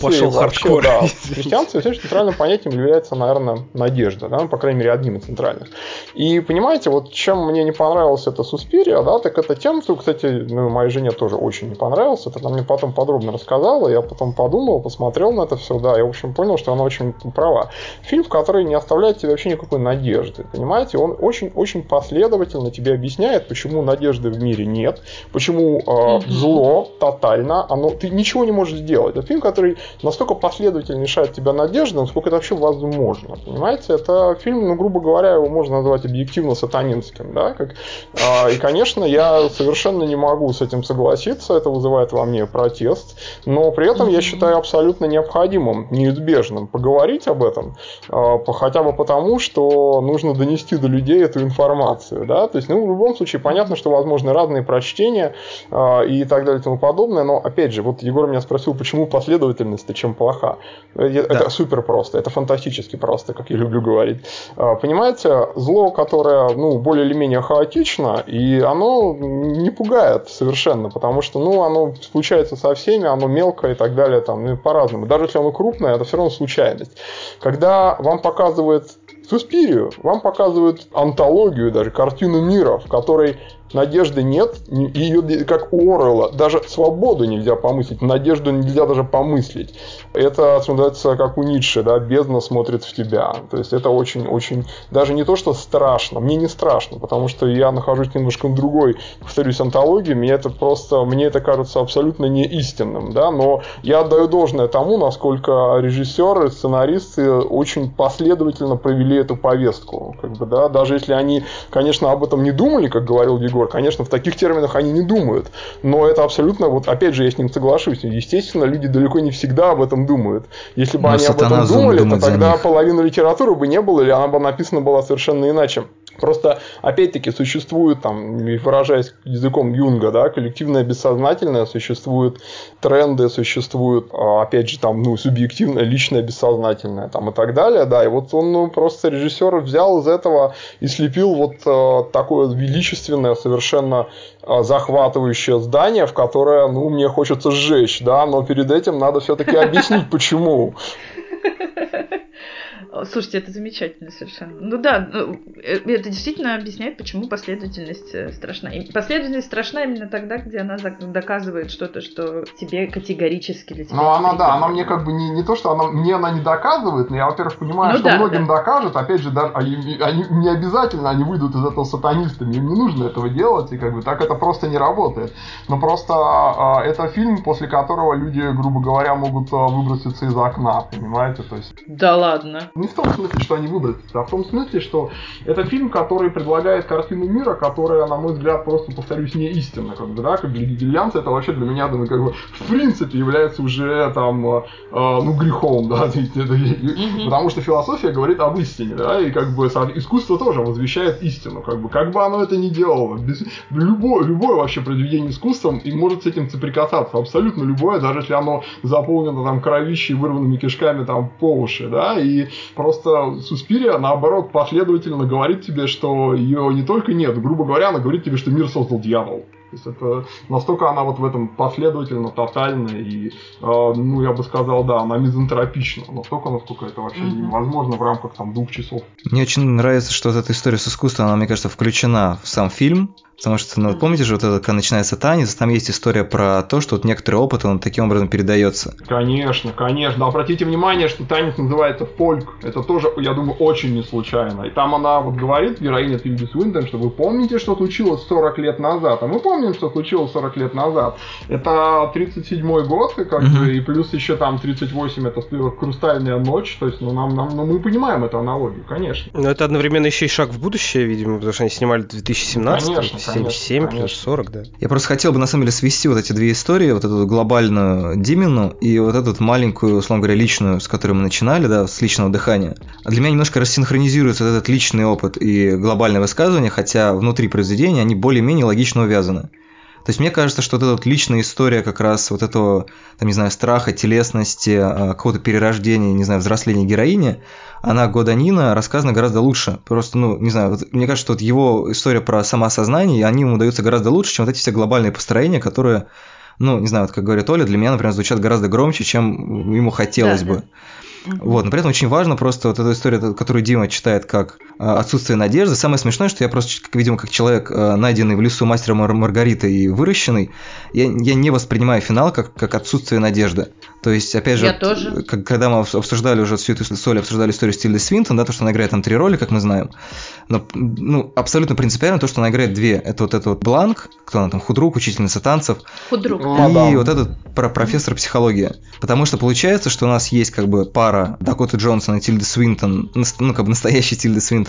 Пошел вообще, хардкор. да, в информации, все центральным понятием является, наверное, надежда, да, ну, по крайней мере, одним из центральных. И понимаете, вот чем мне не понравилось это Суспирия, да, так это тем, что, кстати, ну, моей жене тоже очень не понравилось, это она мне потом подробно рассказала, я потом подумал, посмотрел на это все, да, я, в общем, понял, что она очень права. Фильм, в который не оставляет тебе вообще никакой надежды, понимаете, он очень-очень последовательно тебе объясняет, почему надежды в мире нет, почему э, зло тотально, оно, ты ничего не можешь сделать. Это фильм, который настолько последовательно лишает тебя надежды, насколько это вообще возможно. Понимаете, это фильм, ну, грубо говоря, его можно назвать объективно сатанинским, да, как, э, и, конечно, я совершенно не могу с этим согласиться, это вызывает во мне протест, но при этом я считаю абсолютно необходимым, неизбежным поговорить об этом, э, хотя бы потому, что нужно донести до людей эту информацию, да, то есть, ну, в любом случае, понятно, что возможны разные прочтения э, и так далее и тому подобное, но, опять же, вот Егор меня спросил, почему последовательность-то чем плоха. Да. Это супер просто, это фантастически просто, как я люблю говорить. А, понимаете, зло, которое, ну, более или менее хаотично, и оно не пугает совершенно, потому что, ну, оно случается со всеми, оно мелкое и так далее, там, ну, по-разному. Даже если оно крупное, это все равно случайность. Когда вам показывают Суспирию, вам показывают антологию, даже картину мира, в которой надежды нет, ее, как у Орелла, даже свободу нельзя помыслить, надежду нельзя даже помыслить. Это, называется, как у Ницше, да, бездна смотрит в тебя. То есть это очень-очень, даже не то, что страшно, мне не страшно, потому что я нахожусь немножко в другой, повторюсь, антологии, мне это просто, мне это кажется абсолютно не истинным, да, но я отдаю должное тому, насколько режиссеры, сценаристы очень последовательно провели эту повестку, как бы, да, даже если они, конечно, об этом не думали, как говорил Егор, Егор, конечно, в таких терминах они не думают, но это абсолютно, вот опять же, я с ним соглашусь, естественно, люди далеко не всегда об этом думают. Если бы но они об этом думали, то тогда половина литературы бы не было, или она бы написана была совершенно иначе. Просто, опять-таки, существует, там, выражаясь языком Юнга, да, коллективное бессознательное, существуют тренды, существуют, а, опять же, там, ну, субъективное, личное бессознательное, там, и так далее, да, и вот он, ну, просто режиссер взял из этого и слепил вот э, такое величественное, совершенно э, захватывающее здание, в которое, ну, мне хочется сжечь, да, но перед этим надо все-таки объяснить, почему. Слушайте, это замечательно совершенно. Ну да, ну, э, это действительно объясняет, почему последовательность э, страшна. И последовательность страшна именно тогда, где она доказывает что-то, что тебе категорически для тебя. Ну, она, да, она мне как бы не, не то, что она мне она не доказывает, но я, во-первых, понимаю, ну, что да, многим да. докажет. Опять же, даже они, они не обязательно они выйдут из этого сатанистами, им не нужно этого делать, и как бы так это просто не работает. Но просто а, это фильм, после которого люди, грубо говоря, могут а, выброситься из окна, понимаете? То есть... Да ладно. Не в том смысле, что они выбросятся, а в том смысле, что это фильм, который предлагает картину мира, которая, на мой взгляд, просто, повторюсь, не истинна. Как бы, да, как для гигельянца это вообще для меня, думаю, как бы, в принципе, является уже там, э, э ну, грехом, да, потому что философия говорит об истине, да, и как бы искусство тоже возвещает истину, как бы, как бы оно это ни делало, без, любое, любое вообще произведение искусством и может с этим соприкасаться, абсолютно любое, даже если оно заполнено там кровищей, вырванными кишками там по уши, да, и Просто Суспирия, наоборот, последовательно говорит тебе, что ее не только нет, грубо говоря, она говорит тебе, что мир создал дьявол. То есть это настолько она вот в этом последовательно, тотально и, э, ну, я бы сказал, да, она мизантропична. Настолько, насколько это вообще mm-hmm. невозможно в рамках там двух часов. Мне очень нравится, что вот эта история с искусством, она, мне кажется, включена в сам фильм. Потому что, ну, помните же, вот это, когда начинается танец, там есть история про то, что вот некоторый опыт, он таким образом передается. Конечно, конечно. Обратите внимание, что танец называется фольк. Это тоже, я думаю, очень не случайно. И там она вот говорит, героиня Тильди Свинтон, что вы помните, что случилось 40 лет назад. А мы помним, что случилось 40 лет назад. Это 37-й год, и, как бы, и плюс еще там 38 это хрустальная ночь. То есть, ну, нам, нам, ну, мы понимаем эту аналогию, конечно. Но это одновременно еще и шаг в будущее, видимо, потому что они снимали в 2017 Конечно, 77 конечно. плюс 40, да. Я просто хотел бы на самом деле свести вот эти две истории, вот эту глобальную Димину и вот эту маленькую, условно говоря, личную, с которой мы начинали, да, с личного дыхания. А для меня немножко рассинхронизируется вот этот личный опыт и глобальное высказывание, хотя внутри произведения они более-менее логично увязаны. То есть мне кажется, что вот эта вот личная история как раз вот этого, там, не знаю, страха, телесности, а, какого-то перерождения, не знаю, взросления героини, она Годанина рассказана гораздо лучше. Просто, ну, не знаю, вот, мне кажется, что вот его история про самоосознание, они ему даются гораздо лучше, чем вот эти все глобальные построения, которые, ну, не знаю, вот как говорит Оля, для меня, например, звучат гораздо громче, чем ему хотелось Да, бы. Вот, но при этом очень важно просто вот эта история, которую Дима читает как отсутствие надежды. Самое смешное, что я просто, как, видимо, как человек, э, найденный в лесу мастера Мар- Маргариты и выращенный, я, я не воспринимаю финал как, как отсутствие надежды. То есть, опять же, Я вот, тоже. как- когда мы обсуждали уже всю эту с Олей, обсуждали историю Стильды Свинтон, да, то, что она играет там три роли, как мы знаем, но ну, абсолютно принципиально то, что она играет две. Это вот этот вот Бланк, кто она там, худрук, учительница танцев, Худрук. Да. И вот этот про профессор психологии. Потому что получается, что у нас есть как бы пара Дакоты Джонсон и Тильды Свинтон, ну как бы настоящий Тильды Свинтон,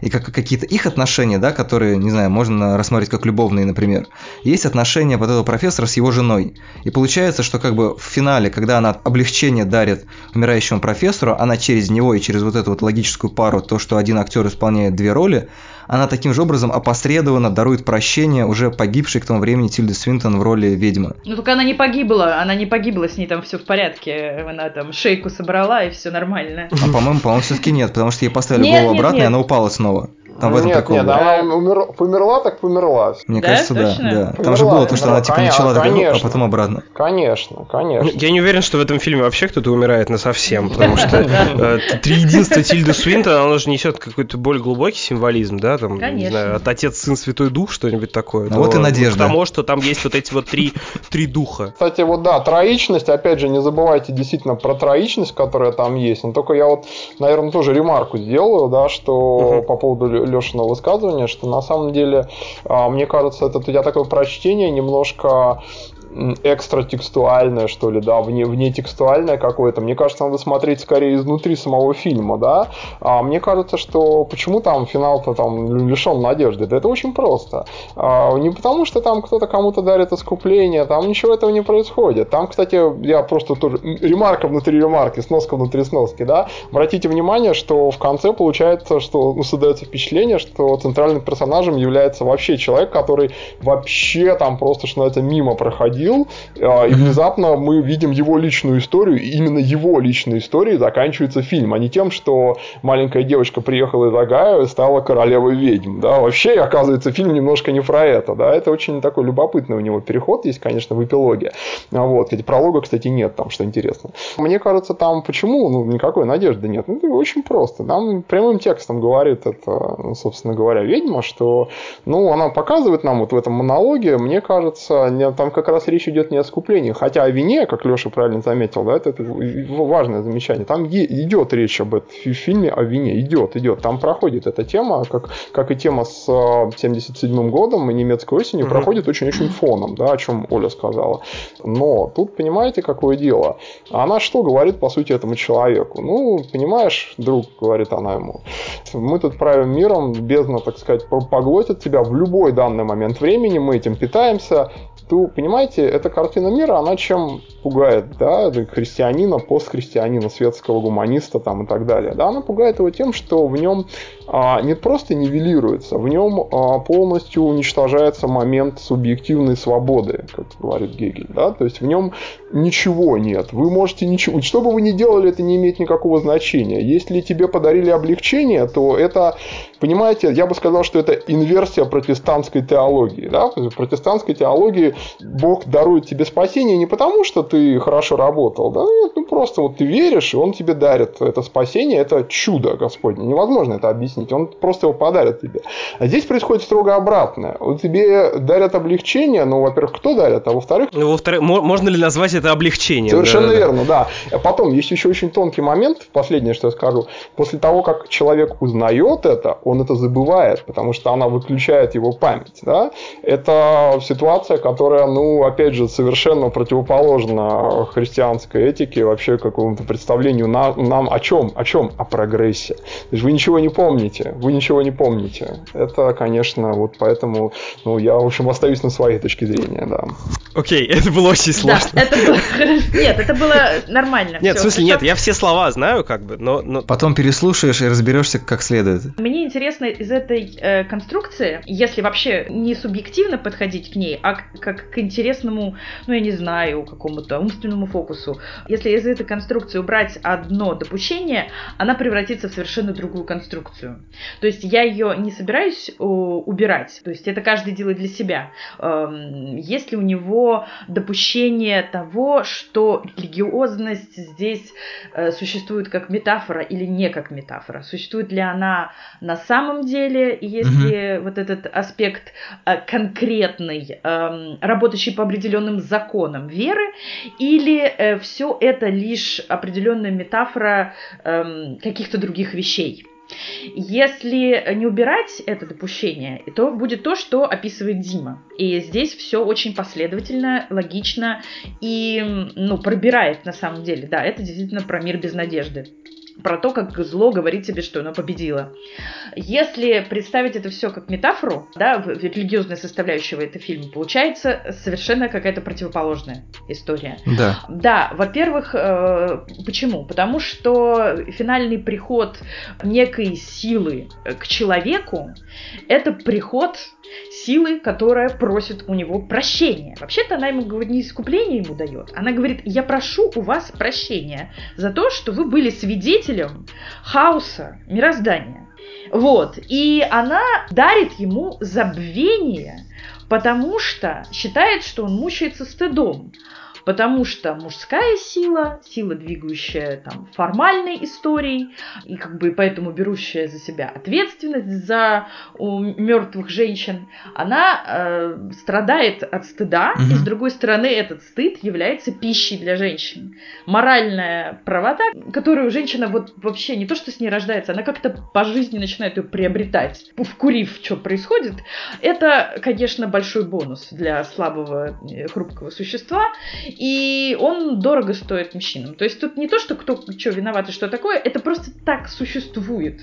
и как какие-то их отношения, да, которые, не знаю, можно рассматривать как любовные, например. Есть отношения вот этого профессора с его женой. И получается, что как бы в финале, когда она облегчение дарит умирающему профессору, она через него и через вот эту вот логическую пару, то, что один актер исполняет две роли, она таким же образом опосредованно дарует прощение уже погибшей к тому времени Тильды Свинтон в роли ведьмы. Ну только она не погибла, она не погибла, с ней там все в порядке. Она там шейку собрала и все нормально. А по-моему, по-моему, все-таки нет, потому что ей поставили Нет, голову нет, обратно, и она упала снова. Там в этом нет, прикол. нет, был. она умер- померла, так померла. Мне Да, кажется, да, точно? да. Там же Померла, было то, что она типа померла, начала так, а конечно. потом обратно. Конечно, конечно. Я не уверен, что в этом фильме вообще кто-то умирает на совсем, потому что э, три единства Тильды Свинтон, оно же несет какой-то более глубокий символизм, да, там, не знаю, от Отец, Сын, Святой Дух, что-нибудь такое. Ну вот и надежда. К тому, что там есть вот эти вот три, три духа. Кстати, вот да, троичность, опять же, не забывайте действительно про троичность, которая там есть. Но только я вот, наверное, тоже ремарку сделаю, да, что по поводу Лешиного высказывания, что на самом деле, а, мне кажется, это тебя такое прочтение немножко м, экстратекстуальное, что ли, да, вне, внетекстуальное какое-то. Мне кажется, надо смотреть скорее изнутри самого фильма, да. А мне кажется, что почему там финал-то там лишен надежды? Да это очень просто. А, не потому, что там кто-то кому-то дарит искупление, там ничего этого не происходит. Там, кстати, я просто тоже ремарка внутри ремарки, сноска внутри сноски, да. Обратите внимание, что в конце получается, что ну, создается впечатление, что центральным персонажем является вообще человек, который вообще там просто, что называется, мимо проходил, а, и внезапно мы видим его личную историю, и именно его личной историей заканчивается фильм, а не тем, что маленькая девочка приехала из Огайо и стала королевой ведьм, да, вообще, оказывается, фильм немножко не про это, да, это очень такой любопытный у него переход есть, конечно, в эпилоге, А вот, эти пролога, кстати, нет там, что интересно. Мне кажется, там почему, ну, никакой надежды нет, ну, это очень просто, нам прямым текстом говорит это, ну, собственно говоря, ведьма, что, ну, она показывает нам вот в этом монологе, мне кажется, там как раз речь идет не о скуплении, хотя о вине, как Леша правильно заметил, да, это, это важное замечание, там идет речь об этом в фильме о вине, идет, идет, там проходит эта тема, как, как и тема с э, 77 годом и немецкой осенью, Мгм. проходит очень-очень фоном, да, о чем Оля сказала. Но тут, понимаете, какое дело? Она что говорит, по сути, этому человеку? Ну, понимаешь, друг, говорит она ему, мы тут правим миром, бездна, так сказать, по- поглотит тебя в любой данный момент времени, мы этим питаемся. То, понимаете, эта картина мира, она чем пугает, да, христианина, постхристианина, светского гуманиста там и так далее. Да, она пугает его тем, что в нем а, не просто нивелируется, в нем а, полностью уничтожается момент субъективной свободы, как говорит Гегель, да, то есть в нем ничего нет, вы можете ничего, что бы вы ни делали, это не имеет никакого значения. Если тебе подарили облегчение, то это, понимаете, я бы сказал, что это инверсия протестантской теологии, да, в протестантской теологии Бог дарует тебе спасение не потому, что ты хорошо работал, да, нет, ну просто вот ты веришь, и он тебе дарит это спасение, это чудо Господне. Невозможно это объяснить, он просто его подарит тебе. А здесь происходит строго обратное. Вот тебе дарят облегчение, ну, во-первых, кто дарит, а во-вторых... Ну, во-вторых, можно ли назвать это облегчением? Совершенно да, верно, да. да. Потом, есть еще очень тонкий момент, последнее, что я скажу. После того, как человек узнает это, он это забывает, потому что она выключает его память, да. Это ситуация, которая, ну, опять же, совершенно противоположна христианской этике, вообще какому-то представлению нам, нам о чем? О чем? О прогрессе. То есть вы ничего не помните, вы ничего не помните. Это, конечно, вот поэтому, ну, я, в общем, остаюсь на своей точке зрения, да. Окей, это было очень сложно. Да, это было Нет, это было нормально. Нет, в смысле, нет, я все слова знаю, как бы, но, но... Потом переслушаешь и разберешься как следует. Мне интересно из этой э, конструкции, если вообще не субъективно подходить к ней, а как к интересному, ну, я не знаю, какому-то умственному фокусу. Если из этой конструкции убрать одно допущение, она превратится в совершенно другую конструкцию. То есть я ее не собираюсь убирать. То есть это каждый делает для себя. Эм, есть ли у него допущение того, что религиозность здесь э, существует как метафора или не как метафора? Существует ли она на самом деле, если угу. вот этот аспект э, конкретный, эм, работающий по определенным законам веры, или э, все это лишь определенная метафора эм, каких-то других вещей? Если не убирать это допущение, то будет то, что описывает Дима. И здесь все очень последовательно, логично и ну, пробирает на самом деле. Да, это действительно про мир без надежды про то, как зло говорит тебе, что оно победило. Если представить это все как метафору, да, религиозная составляющая этого фильма, получается совершенно какая-то противоположная история. Да. Да, во-первых, э, почему? Потому что финальный приход некой силы к человеку – это приход силы, которая просит у него прощения. Вообще-то она ему говорит, не искупление ему дает. Она говорит, я прошу у вас прощения за то, что вы были свидетелем хаоса мироздания. Вот. И она дарит ему забвение, потому что считает, что он мучается стыдом потому что мужская сила, сила, двигающая там формальной историей, и как бы поэтому берущая за себя ответственность за мертвых женщин, она э, страдает от стыда, угу. и с другой стороны этот стыд является пищей для женщин. Моральная правота, которую женщина вот вообще не то, что с ней рождается, она как-то по жизни начинает ее приобретать, вкурив, что происходит, это, конечно, большой бонус для слабого, э, хрупкого существа, и он дорого стоит мужчинам. То есть тут не то, что кто что виноват и что такое, это просто так существует.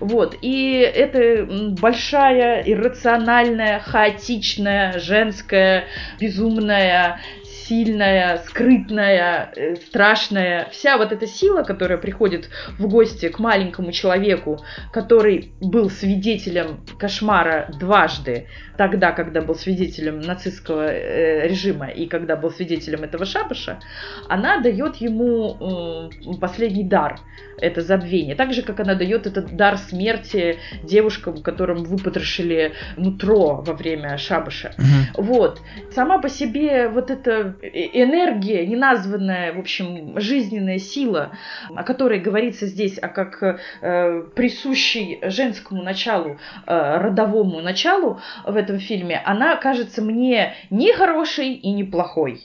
Вот. И это большая, иррациональная, хаотичная, женская, безумная сильная, скрытная, э, страшная, вся вот эта сила, которая приходит в гости к маленькому человеку, который был свидетелем кошмара дважды, тогда, когда был свидетелем нацистского э, режима и когда был свидетелем этого шабаша, она дает ему э, последний дар, это забвение. Так же, как она дает этот дар смерти девушкам, которым выпотрошили нутро во время шабаша. Угу. Вот. Сама по себе вот эта энергия, неназванная, в общем, жизненная сила, о которой говорится здесь, а как э, присущей женскому началу, э, родовому началу в этом фильме, она кажется мне не хорошей и не плохой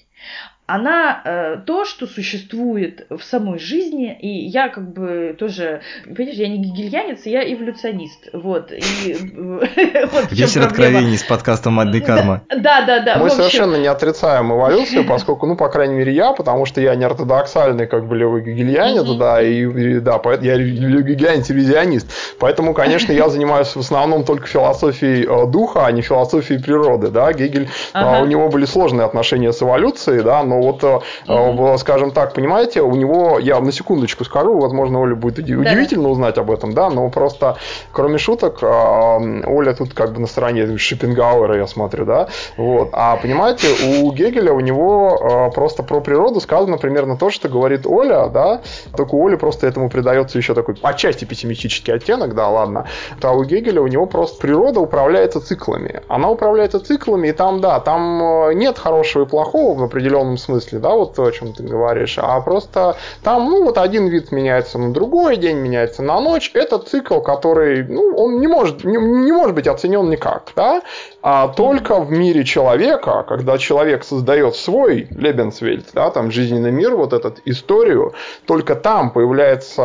она э, то, что существует в самой жизни, и я как бы тоже, понимаешь, я не гигельянец, я эволюционист, вот. И, вот Вечер откровений с подкастом «Мадный карма». Да, да, да. Мы совершенно не отрицаем эволюцию, поскольку, ну, по крайней мере, я, потому что я не ортодоксальный, как бы, левый гигельянец, да, и, да, я гигельянец-иллюзионист. Поэтому, конечно, я занимаюсь в основном только философией э, духа, а не философией природы, да. Гегель, а, у него были сложные отношения с эволюцией, да, но но вот, mm-hmm. скажем так, понимаете, у него, я на секундочку скажу, возможно, Оля будет удивительно да. узнать об этом, да, но просто, кроме шуток, Оля тут как бы на стороне Шопенгауэра, я смотрю, да, вот, а понимаете, у Гегеля, у него просто про природу сказано примерно то, что говорит Оля, да, только у Оли просто этому придается еще такой отчасти пессимистический оттенок, да, ладно, а у Гегеля у него просто природа управляется циклами. Она управляется циклами, и там, да, там э, нет хорошего и плохого в определенном смысле, да, вот то, о чем ты говоришь, а просто там, ну, вот один вид меняется на другой, день меняется на ночь. Это цикл, который, ну, он не может, не, не может быть оценен никак, да, а только в мире человека, когда человек создает свой Лебенсвельд, да, там жизненный мир, вот этот историю, только там появляется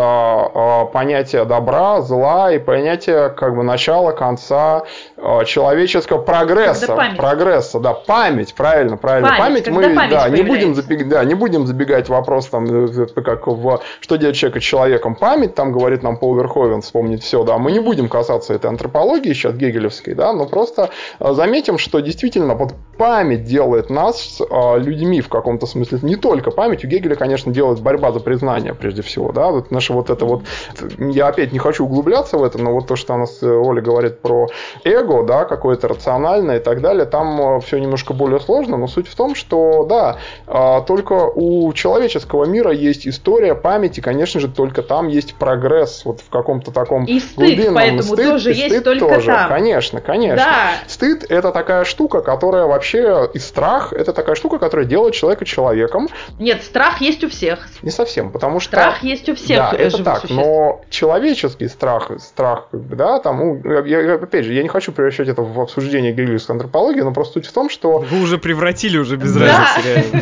э, понятие добра, зла и понятие как бы начала, конца э, человеческого прогресса. Прогресса, да, память, правильно, правильно. Память, память мы, да, не будем, забегать, да, не будем забегать вопрос там, э, как в что делать человека человеком. Память, там говорит нам Пол Верховен, вспомнить все, да, мы не будем касаться этой антропологии сейчас гегелевской, да, но просто э, заметим, что действительно вот память делает нас э, людьми в каком-то смысле. Не только память, у Гегеля, конечно, делает борьба за признание прежде всего, да, вот наше вот это вот, я опять не хочу углубляться в это, но вот то, что у нас Оля говорит про эго, да, какое-то рациональное и так далее, там все немножко более сложно, но суть в том, что, да, только у человеческого мира есть история, память, и, конечно же, только там есть прогресс вот в каком-то таком и стыд, глубинном. поэтому стыд, тоже и есть только тоже. там. Конечно, конечно. Да. Стыд – это такая штука, которая вообще, и страх – это такая штука, которая делает человека человеком. Нет, страх есть у всех. Не совсем, потому что… Страх есть у всех Да, это так, существ. но человеческий страх, страх, да, там, ну, я, опять же, я не хочу превращать это в обсуждение гегельской антропологии, но просто суть в том, что… Вы уже превратили уже без да. разницы, реально.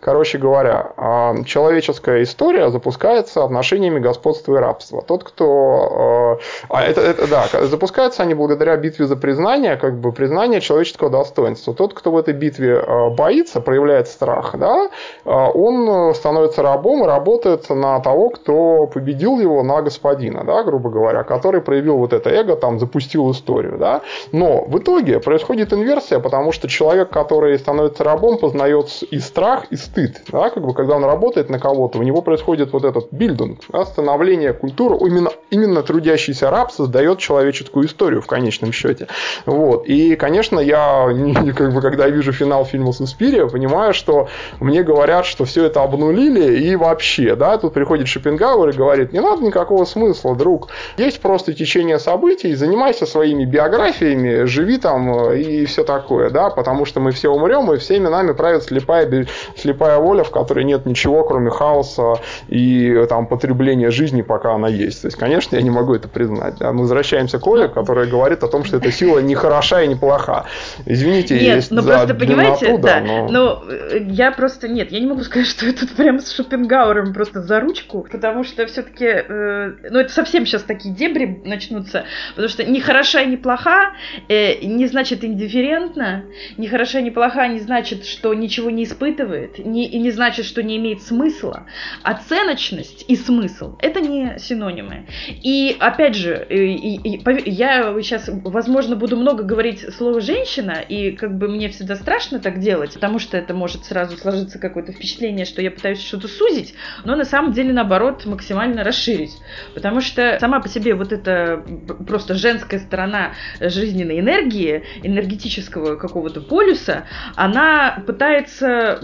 Короче говоря, а, человеческая история запускается отношениями господства и рабства. Тот, кто... А это, это, да, запускаются они благодаря битве за признание, как бы признание человеческого достоинства. Тот, кто в этой битве а, боится, проявляет страх, да, а, он становится рабом и работает на того, кто победил его, на господина, да, грубо говоря, который проявил вот это эго, там, запустил историю, да. Но в итоге происходит инверсия, потому что человек, который становится рабом, познает и страх, и стыд. Да, как бы, когда он работает на кого-то, у него происходит вот этот билдинг, да, становление культуры. Именно, именно трудящийся раб создает человеческую историю в конечном счете. Вот. И, конечно, я, как бы, когда вижу финал фильма «Суспирия», понимаю, что мне говорят, что все это обнулили и вообще, да, тут приходит Шопенгауэр и говорит, не надо никакого смысла, друг, есть просто течение событий, занимайся своими биографиями, живи там и все такое, да, потому что мы все умрем, и всеми нами правит слепая, слепая слепая воля, в которой нет ничего, кроме хаоса и там потребления жизни, пока она есть. То есть, конечно, я не могу это признать. Да? Мы возвращаемся к Оле, которая говорит о том, что эта сила не хороша и не плоха. Извините, нет, есть но ну, просто понимаете, да, но... но э, я просто нет, я не могу сказать, что я тут прям с Шопенгауэром просто за ручку, потому что все-таки, э, ну это совсем сейчас такие дебри начнутся, потому что не хороша и не плоха э, не значит индифферентно, не хороша и не плоха не значит, что ничего не испытывает, не, и не значит, что не имеет смысла. Оценочность и смысл – это не синонимы. И опять же, и, и, я сейчас, возможно, буду много говорить слово «женщина», и как бы мне всегда страшно так делать, потому что это может сразу сложиться какое-то впечатление, что я пытаюсь что-то сузить, но на самом деле, наоборот, максимально расширить. Потому что сама по себе вот эта просто женская сторона жизненной энергии, энергетического какого-то полюса, она пытается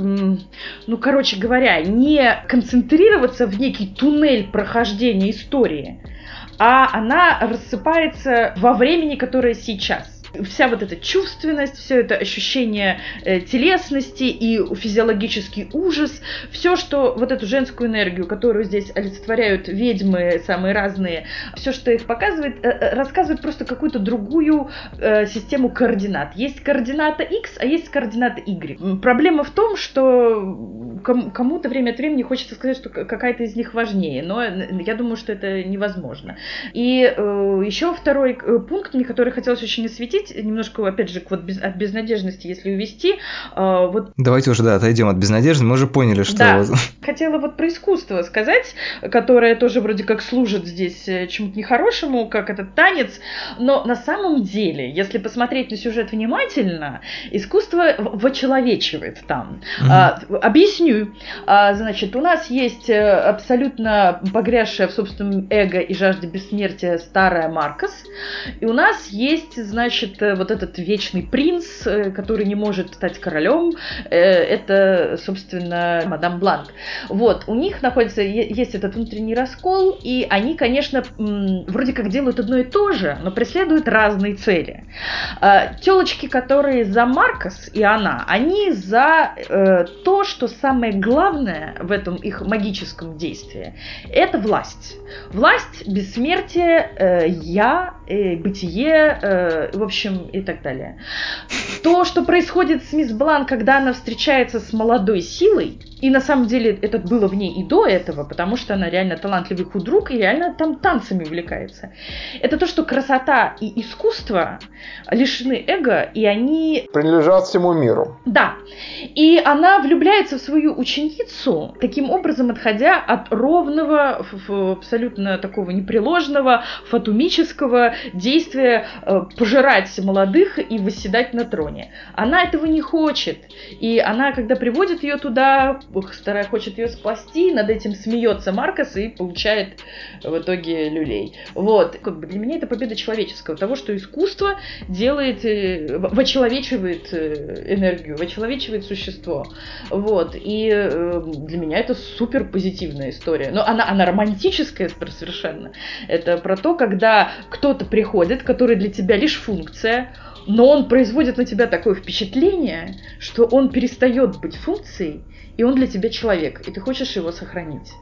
ну, короче говоря, не концентрироваться в некий туннель прохождения истории, а она рассыпается во времени, которое сейчас вся вот эта чувственность, все это ощущение э, телесности и физиологический ужас, все, что вот эту женскую энергию, которую здесь олицетворяют ведьмы самые разные, все, что их показывает, э, э, рассказывает просто какую-то другую систему координат. Есть координата X, а есть координата Y. Проблема в том, что кому-то время от времени хочется сказать, что какая-то из них важнее, но я думаю, что это невозможно. И еще второй пункт, мне который хотелось очень осветить, посмотреть, немножко, опять же, вот без, от безнадежности, если увести, э, вот... Давайте уже, да, отойдем от безнадежды, мы уже поняли, что... Да, хотела вот про искусство сказать, которое тоже вроде как служит здесь э, чему-то нехорошему, как этот танец, но на самом деле, если посмотреть на сюжет внимательно, искусство вочеловечивает там. Mm-hmm. А, объясню. А, значит, у нас есть э, абсолютно погрязшая в собственном эго и жажде бессмертия старая Маркос, и у нас есть, значит, э, вот этот вечный принц, э, который не может стать королем, это, собственно, мадам Бланк. Вот, у них находится, есть этот внутренний раскол, и они, конечно, вроде как делают одно и то же, но преследуют разные цели. А, Телочки, которые за Маркос и она, они за э, то, что самое главное в этом их магическом действии, это власть. Власть, бессмертие, э, я, э, бытие, э, в общем, и так далее. То, что происходит с мисс Блан, когда она встречается с молодой силой, и на самом деле это было в ней и до этого, потому что она реально талантливый худрук и реально там танцами увлекается. Это то, что красота и искусство лишены эго, и они... Принадлежат всему миру. Да. И она влюбляется в свою ученицу, таким образом отходя от ровного, абсолютно такого непреложного, фатумического действия э, пожирать молодых и восседать на троне. Она этого не хочет. И она, когда приводит ее туда, старая хочет ее спасти, над этим смеется Маркос и получает в итоге люлей. Вот. Как бы для меня это победа человеческого, того, что искусство делает, э, вочеловечивает э, энергию, вочеловечивает существо. Вот. И э, для меня это супер позитивная история. Но она, она романтическая совершенно. Это про то, когда кто-то приходит, который для тебя лишь функция, но он производит на тебя такое впечатление, что он перестает быть функцией, и он для тебя человек, и ты хочешь его сохранить.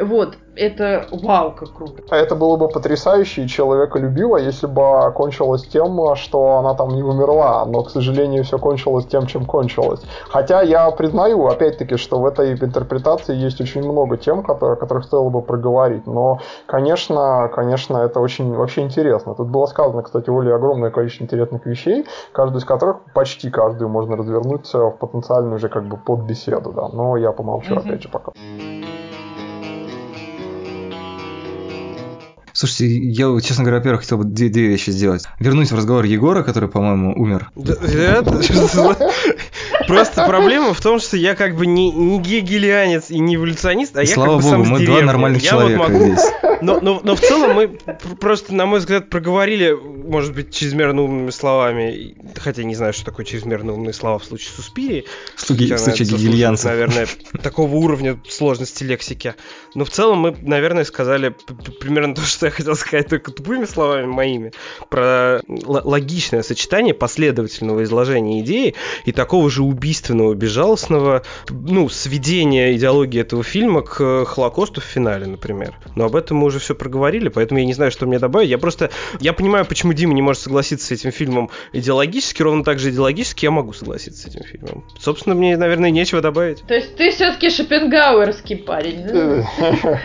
Вот, это вау, как круто. А это было бы потрясающе и человеколюбиво, если бы окончилось тем, что она там не умерла, но, к сожалению, все кончилось тем, чем кончилось. Хотя я признаю, опять-таки, что в этой интерпретации есть очень много тем, которые, о которых стоило бы проговорить, но, конечно, конечно, это очень вообще интересно. Тут было сказано, кстати, Оле огромное количество интересных вещей, каждую из которых, почти каждую можно развернуть в потенциальную уже как бы под беседу, да, но я помолчу mm-hmm. опять же пока. Слушайте, я, честно говоря, во-первых, хотел бы две, две вещи сделать. Вернуть в разговор Егора, который, по-моему, умер. Просто проблема в том, что я как бы не, не гегелианец и не эволюционист, а я Слава как бы богу, сам мы два нормальных я человека вот могу... здесь. Но, но, но в целом мы просто, на мой взгляд, проговорили, может быть, чрезмерно умными словами, хотя не знаю, что такое чрезмерно умные слова в случае Суспирии. В случае, в случае гегельянцев. Наверное, такого уровня сложности лексики. Но в целом мы, наверное, сказали примерно то, что я хотел сказать только тупыми словами моими, про логичное сочетание последовательного изложения идеи и такого же убийственного, безжалостного, ну, сведения идеологии этого фильма к Холокосту в финале, например. Но об этом мы уже все проговорили, поэтому я не знаю, что мне добавить. Я просто, я понимаю, почему Дима не может согласиться с этим фильмом идеологически, ровно так же идеологически я могу согласиться с этим фильмом. Собственно, мне, наверное, нечего добавить. То есть ты все-таки шопенгауэрский парень, да?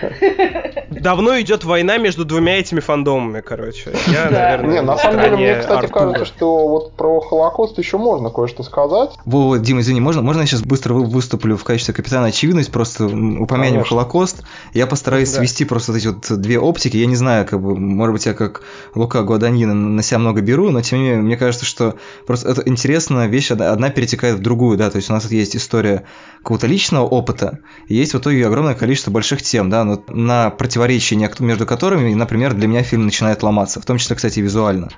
Давно идет война между двумя этими фандомами, короче. Я, наверное, не, на самом деле, мне, кстати, кажется, что вот про Холокост еще можно кое-что сказать. Вова, Дима, извини, можно, можно я сейчас быстро выступлю в качестве капитана очевидность, просто упомянем Конечно. Холокост. Я постараюсь да. свести просто вот эти вот две оптики. Я не знаю, как бы, может быть, я как Лука Гуаданьина на себя много беру, но тем не менее, мне кажется, что просто это интересная вещь, одна перетекает в другую, да, то есть у нас есть история какого-то личного опыта, и есть в итоге огромное количество больших тем, да, но на противоречия между которыми, например, для меня фильм начинает ломаться, в том числе, кстати, визуально.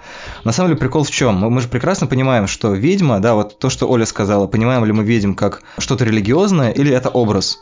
На самом деле прикол в чем? Мы же прекрасно понимаем, что ведьма, да, вот то, что Оля сказала, понимаем ли мы ведьм как что-то религиозное или это образ.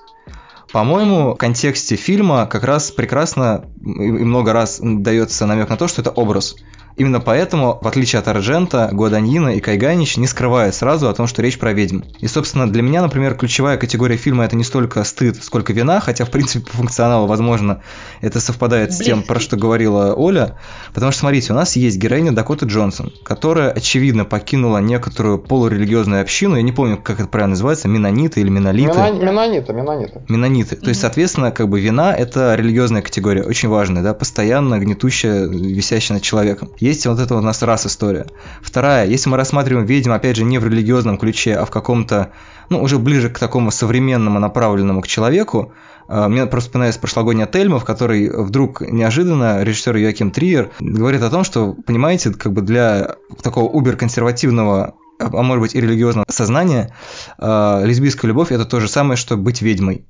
По-моему, в контексте фильма как раз прекрасно и много раз дается намек на то, что это образ. Именно поэтому, в отличие от Арджента, Гуаданьина и Кайганич не скрывают сразу о том, что речь про ведьм. И, собственно, для меня, например, ключевая категория фильма это не столько стыд, сколько вина, хотя, в принципе, по функционалу, возможно, это совпадает с тем, про что говорила Оля. Потому что, смотрите, у нас есть героиня Дакота Джонсон, которая, очевидно, покинула некоторую полурелигиозную общину, я не помню, как это правильно называется, менониты или менолиты. Менониты, менониты. Менониты. То есть, соответственно, как бы вина – это религиозная категория, очень важная, да, постоянно гнетущая, висящая над человеком. Есть вот это у нас раз история. Вторая, если мы рассматриваем ведьм, опять же, не в религиозном ключе, а в каком-то, ну, уже ближе к такому современному, направленному к человеку, а, мне просто вспоминается прошлогодняя Тельма, в которой вдруг неожиданно режиссер Йоаким Триер говорит о том, что, понимаете, как бы для такого убер-консервативного а может быть и религиозного сознания, э, лесбийская любовь это то же самое, что быть ведьмой.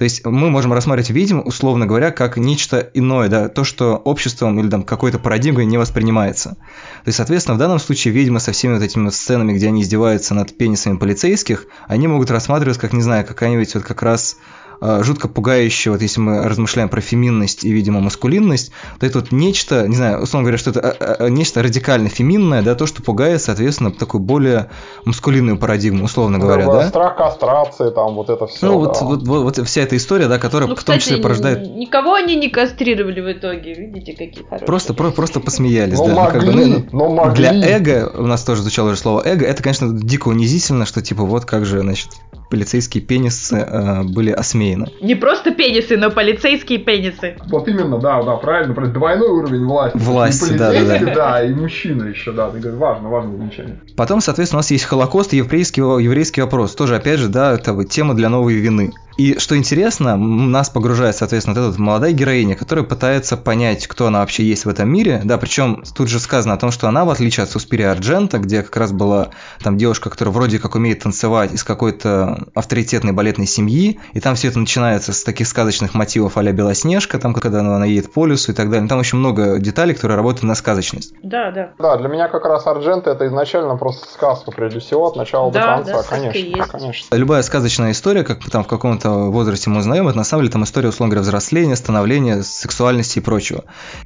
То есть мы можем рассматривать ведьм, условно говоря, как нечто иное, да, то, что обществом или там какой-то парадигмой не воспринимается. То есть, соответственно, в данном случае ведьмы со всеми вот этими сценами, где они издеваются над пенисами полицейских, они могут рассматриваться как, не знаю, какая-нибудь вот как раз жутко пугающее, вот если мы размышляем про феминность и, видимо, маскулинность, то это вот нечто, не знаю, условно говоря, что это э, э, нечто радикально феминное, да, то, что пугает, соответственно, такую более маскулинную парадигму, условно говоря, да? Страх кастрации, там, вот это все. Ну, да. вот, вот, вот, вот вся эта история, да, которая ну, в том числе порождает... никого они не кастрировали в итоге, видите, какие хорошие. Просто, про, просто посмеялись, но да. Могли, ну, как бы, ну, но могли. Для эго, у нас тоже звучало уже слово эго, это, конечно, дико унизительно, что, типа, вот как же, значит, полицейские пенисы э, были осмеяны. Не просто пенисы, но полицейские пенисы. Вот именно, да, да, правильно, двойной уровень власти. Власти, да, да, да. Да, и мужчина еще, да, ты говоришь, важно, важное замечание. Потом, соответственно, у нас есть Холокост и еврейский, еврейский вопрос. Тоже, опять же, да, это вот тема для новой вины. И что интересно, нас погружает, соответственно, вот эта молодая героиня, которая пытается понять, кто она вообще есть в этом мире. Да, причем тут же сказано о том, что она, в отличие от Суспирия Арджента, где как раз была там девушка, которая вроде как умеет танцевать из какой-то авторитетной балетной семьи, и там все это начинается с таких сказочных мотивов а Белоснежка, там, когда она едет по лесу и так далее. Там очень много деталей, которые работают на сказочность. Да, да. Да, для меня как раз Арджента это изначально просто сказка, прежде всего, от начала да, до конца, да, конечно, есть. конечно. Любая сказочная история, как там в каком-то возрасте мы узнаем, это на самом деле там история, условно говоря, взросления, становления, сексуальности и прочего.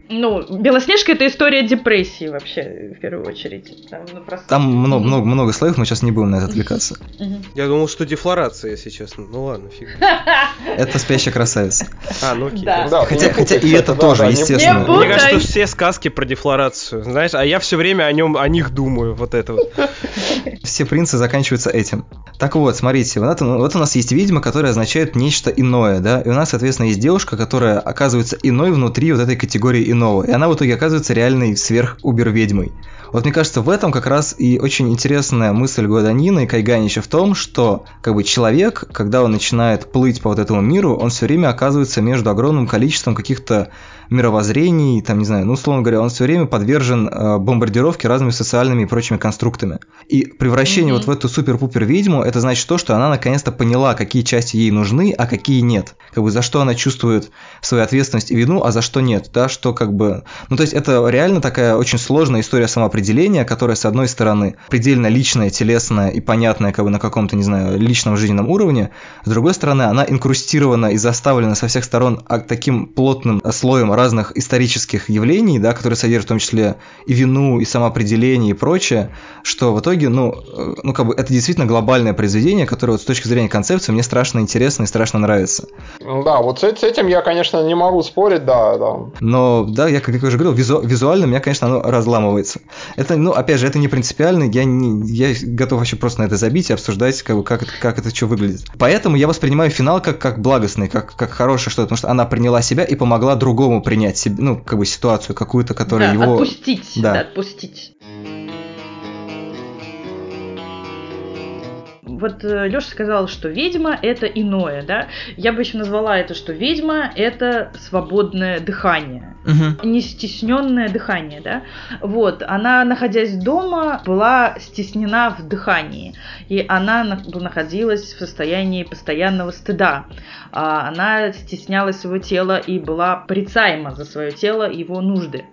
Ну, Белоснежка это история депрессии вообще, в первую очередь. Там, ну, просто... там много, много, много слоев, мы сейчас не будем на это отвлекаться. Я думал, что дефлорация, если честно. Ну ладно, фиг. Это спящая красавица. А, ну окей. Да. Хотя, хотя и это тоже, естественно. Мне кажется, все сказки про дефлорацию, знаешь, а я все время о нем, о них думаю, вот это вот. Все принцы заканчиваются этим. Так вот, смотрите, вот, это, вот у нас есть ведьма, которая означает нечто иное, да, и у нас, соответственно, есть девушка, которая оказывается иной внутри вот этой категории иного, и она в итоге оказывается реальной сверх-убер-ведьмой. Вот мне кажется, в этом как раз и очень интересная мысль Гуаданина и Кайганича в том, что как бы человек, когда он начинает плыть по вот этому миру, он все время оказывается между огромным количеством каких-то мировоззрений, там, не знаю, ну, условно говоря, он все время подвержен э, бомбардировке разными социальными и прочими конструктами. И превращение mm-hmm. вот в эту супер-пупер ведьму, это значит то, что она наконец-то поняла, какие части ей нужны, а какие нет. Как бы за что она чувствует свою ответственность и вину, а за что нет, да, что как бы... Ну, то есть это реально такая очень сложная история самоопределения, которая, с одной стороны, предельно личная, телесная и понятная как бы на каком-то, не знаю, личном жизненном уровне, с другой стороны, она инкрустирована и заставлена со всех сторон а, таким плотным слоем разных исторических явлений, да, которые содержат в том числе и вину, и самоопределение, и прочее, что в итоге, ну, э, ну как бы это действительно глобальное произведение, которое вот с точки зрения концепции мне страшно интересно и страшно нравится. Ну да, вот с, этим я, конечно, не могу спорить, да, да. Но, да, я, как я уже говорил, визу, визуально меня, конечно, оно разламывается. Это, ну, опять же, это не принципиально, я, не, я готов вообще просто на это забить и обсуждать, как, бы, как, это, как это что выглядит. Поэтому я воспринимаю финал как, как благостный, как, как хорошее что-то, потому что она приняла себя и помогла другому принять себе, ну, как бы ситуацию какую-то, которая да, его... Отпустить, да, да отпустить. Вот э, Леша сказал, что ведьма это иное, да? Я бы еще назвала это, что ведьма это свободное дыхание, угу. не стесненное дыхание, да? Вот, она, находясь дома, была стеснена в дыхании, и она находилась в состоянии постоянного стыда. А она стеснялась своего тела и была порицаема за свое тело и его нужды.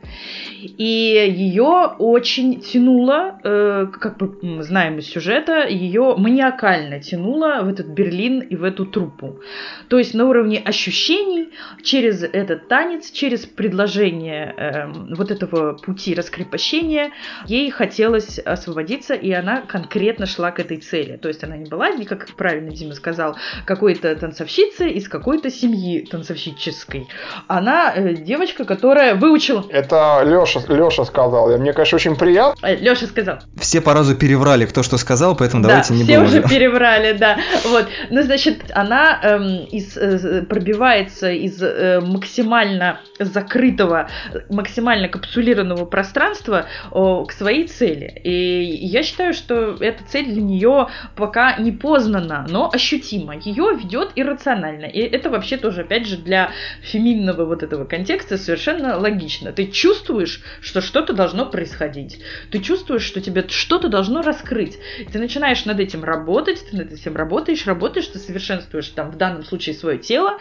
И ее очень тянуло, э, как мы знаем из сюжета, ее маниакально тянуло в этот Берлин и в эту труппу. То есть на уровне ощущений через этот танец, через предложение э, вот этого пути раскрепощения, ей хотелось освободиться, и она конкретно шла к этой цели. То есть она не была, как правильно Дима сказал, какой-то танцовщицей из какой-то семьи танцовщической. Она э, девочка, которая выучила... Это Леша, Леша сказал. Мне, конечно, очень приятно. Э, Леша сказал. Все по разу переврали, кто что сказал, поэтому да, давайте не будем уже. Перебрали, да. Вот. Ну, значит, она эм, из, э, пробивается из э, максимально закрытого, максимально капсулированного пространства э, к своей цели. И я считаю, что эта цель для нее пока не познана, но ощутима. Ее ведет иррационально. И это вообще тоже, опять же, для феминного вот этого контекста совершенно логично. Ты чувствуешь, что что-то должно происходить. Ты чувствуешь, что тебе что-то должно раскрыть. Ты начинаешь над этим работать, ты над этим работаешь, работаешь, ты совершенствуешь там в данном случае свое тело,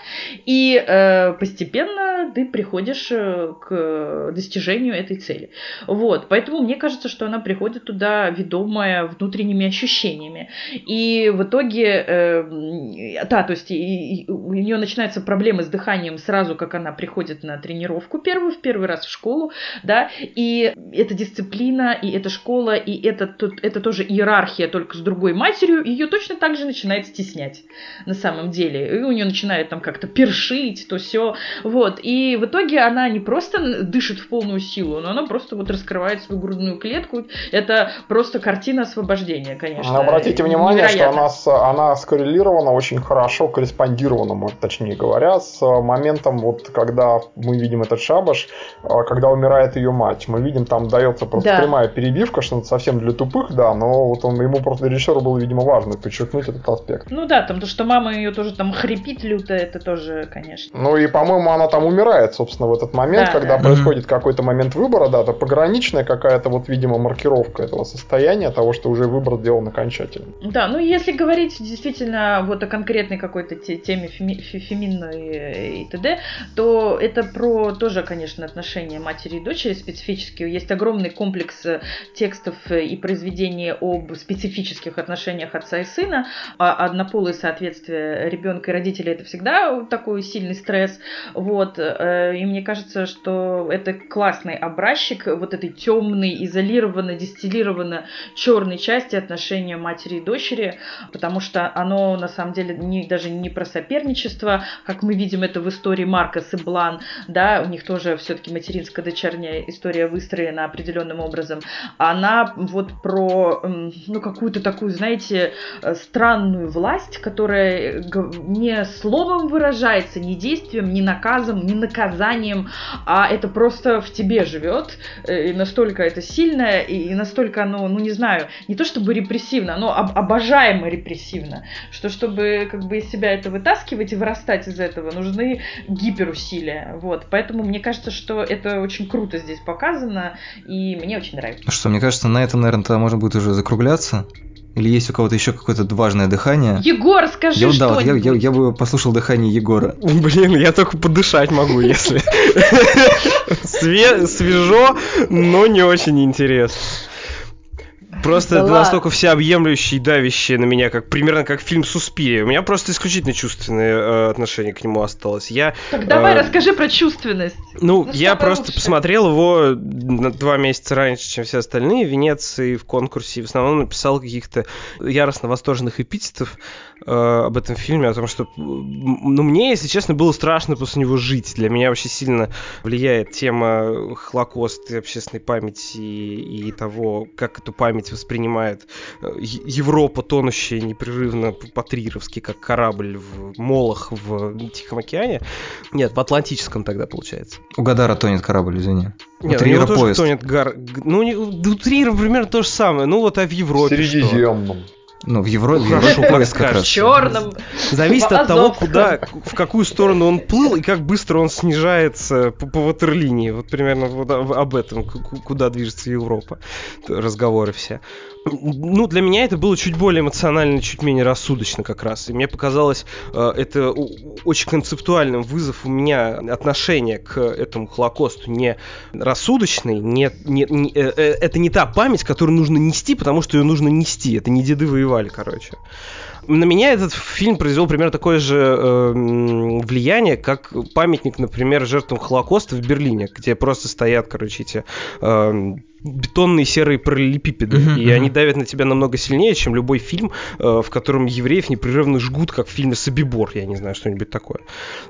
и э, постепенно ты приходишь э, к достижению этой цели. Вот, поэтому мне кажется, что она приходит туда ведомая внутренними ощущениями. И в итоге, э, да, то есть и, и у нее начинаются проблемы с дыханием сразу, как она приходит на тренировку первую, в первый раз в школу, да, и эта дисциплина, и эта школа, и это, это тоже иерархия, только с другой матерью, ее точно так же начинает стеснять на самом деле. И у нее начинает там как-то першить, то все. Вот. И в итоге она не просто дышит в полную силу, но она просто вот раскрывает свою грудную клетку. Это просто картина освобождения, конечно. Но обратите внимание, Невероятно. что она, она скоррелирована очень хорошо, корреспондирована, точнее говоря, с моментом, вот когда мы видим этот шабаш, а, когда умирает ее мать. Мы видим, там дается просто да. прямая перебивка, что совсем для тупых, да, но вот он, ему просто режиссеру было, видимо, важно подчеркнуть этот аспект. Ну да, там то, что мама ее тоже там хрипит люто, это тоже, конечно. Ну и, по-моему, она там умирает, собственно, в этот момент, да, когда да. происходит какой-то момент выбора, да, это пограничная какая-то вот, видимо, маркировка этого состояния, того, что уже выбор сделан окончательно. Да, ну если говорить действительно вот о конкретной какой-то теме феми феминной и т.д., то это про тоже, конечно, отношения матери и дочери специфические. Есть огромный комплекс э, текстов и произведений об специфических отношениях отца и сына, а однополые соответствие ребенка и родителей это всегда такой сильный стресс. Вот. Э, и мне кажется, что это классный образчик вот этой темной, изолированной, дистиллированной черной части отношения матери и дочери, потому что оно на самом деле не, даже не про соперничество, как мы видим это в истории Марка и Блан, да, у них тоже все-таки материнско-дочерняя история выстроена определенным образом. Она вот про, ну, какую-то такую, знаете, э, странную власть, которая не словом выражается, не действием, не наказом, не наказанием, а это просто в тебе живет, э, и настолько это сильное, и настолько оно, ну, не знаю, не то чтобы репрессивно, но об обожаемо репрессивно, что чтобы как бы из себя это вытаскивать и вырастать из этого, нужны гиперусилия, вот, поэтому мне кажется, что это очень круто здесь показано, и мне очень нравится. Ну что, мне кажется, на этом, наверное, тогда можно будет уже закругляться. Или есть у кого-то еще какое-то важное дыхание? Егор, скажи я, что да, я, я, я бы послушал дыхание Егора. Блин, я только подышать могу, если. Свежо, но не очень интересно. Просто да это настолько всеобъемлющий и давящий на меня, как примерно как фильм Суспирия. У меня просто исключительно чувственное э, отношение к нему осталось. Я, так давай э, расскажи про чувственность. Ну, ну я просто лучше? посмотрел его на два месяца раньше, чем все остальные в Венеции, в конкурсе. В основном написал каких-то яростно восторженных эпитетов э, об этом фильме, о том, что, ну, мне, если честно, было страшно после него жить. Для меня очень сильно влияет тема Холокоста и общественной памяти и, и того, как эту память воспринимает э, Европа, тонущая непрерывно по-трировски, как корабль в молах в Тихом океане. Нет, в Атлантическом тогда получается. У Гадара тонет корабль, извини. Нет, у него тоже поезд. тонет гар... Ну, у Трира примерно то же самое. Ну, вот а в Европе Средиземном. что? Ну, в Европе, ну, хорошо, поезд как раз. В черном. Зависит от того, куда, в какую сторону он плыл и как быстро он снижается по, по ватерлинии. Вот примерно вот об этом, куда движется Европа. Разговоры все ну, для меня это было чуть более эмоционально, чуть менее рассудочно как раз. И мне показалось э, это очень концептуальным вызов у меня отношение к этому Холокосту не рассудочный, не, не, не, э, э, это не та память, которую нужно нести, потому что ее нужно нести. Это не деды воевали, короче на меня этот фильм произвел примерно такое же э, влияние, как памятник, например, жертвам Холокоста в Берлине, где просто стоят, короче, эти э, бетонные серые параллелепипеды, uh-huh, и uh-huh. они давят на тебя намного сильнее, чем любой фильм, э, в котором евреев непрерывно жгут, как в фильме «Собибор», я не знаю, что-нибудь такое.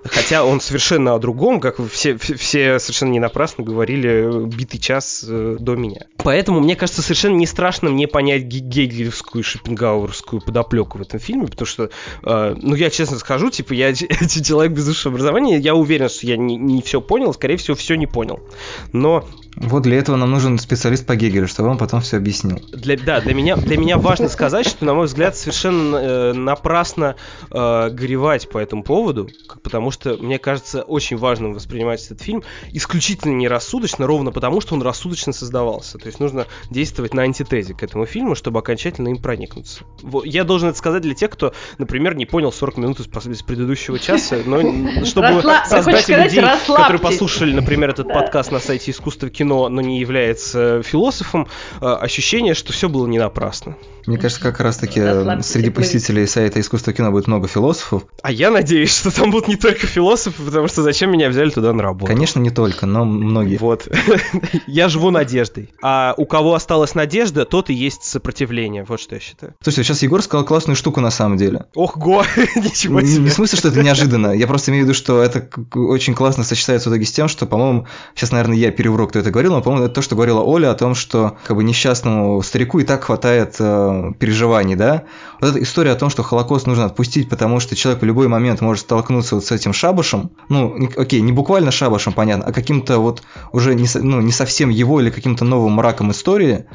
Хотя он совершенно о другом, как все, все совершенно не напрасно говорили битый час э, до меня. Поэтому, мне кажется, совершенно не страшно мне понять гегелевскую, шопенгауэрскую подоплеку в этом фильме, потому что, э, ну, я честно скажу, типа, я человек без высшего образования, я уверен, что я не, не все понял, скорее всего, все не понял. Но... Вот для этого нам нужен специалист по Гегелю, чтобы он потом все объяснил. Для, да, для меня, для меня важно сказать, что, на мой взгляд, совершенно э, напрасно э, горевать по этому поводу, потому что, мне кажется, очень важным воспринимать этот фильм исключительно нерассудочно, ровно потому, что он рассудочно создавался. То есть нужно действовать на антитезе к этому фильму, чтобы окончательно им проникнуться. Вот, я должен это сказать для тех, кто, например, не понял 40 минут из, из предыдущего часа, но чтобы Расла... создать людей, которые послушали, например, этот подкаст на сайте искусства кино, но не является философом, э, ощущение, что все было не напрасно. Мне кажется, как раз-таки среди посетителей сайта искусства кино будет много философов. А я надеюсь, что там будут не только философы, потому что зачем меня взяли туда на работу? Конечно, не только, но многие. Вот. я живу надеждой. А у кого осталась надежда, тот и есть сопротивление. Вот что я считаю. Слушайте, сейчас Егор сказал классную штуку на самом деле. Ох, го, ничего себе. Не в смысле, что это неожиданно. Я просто имею в виду, что это очень классно сочетается в итоге с тем, что, по-моему, сейчас, наверное, я перевру, кто это говорил, но, по-моему, это то, что говорила Оля о том, что как бы несчастному старику и так хватает э, переживаний, да. Вот эта история о том, что Холокост нужно отпустить, потому что человек в любой момент может столкнуться вот с этим шабашем, ну, окей, не буквально шабашем, понятно, а каким-то вот уже не, ну, не совсем его или каким-то новым мраком истории,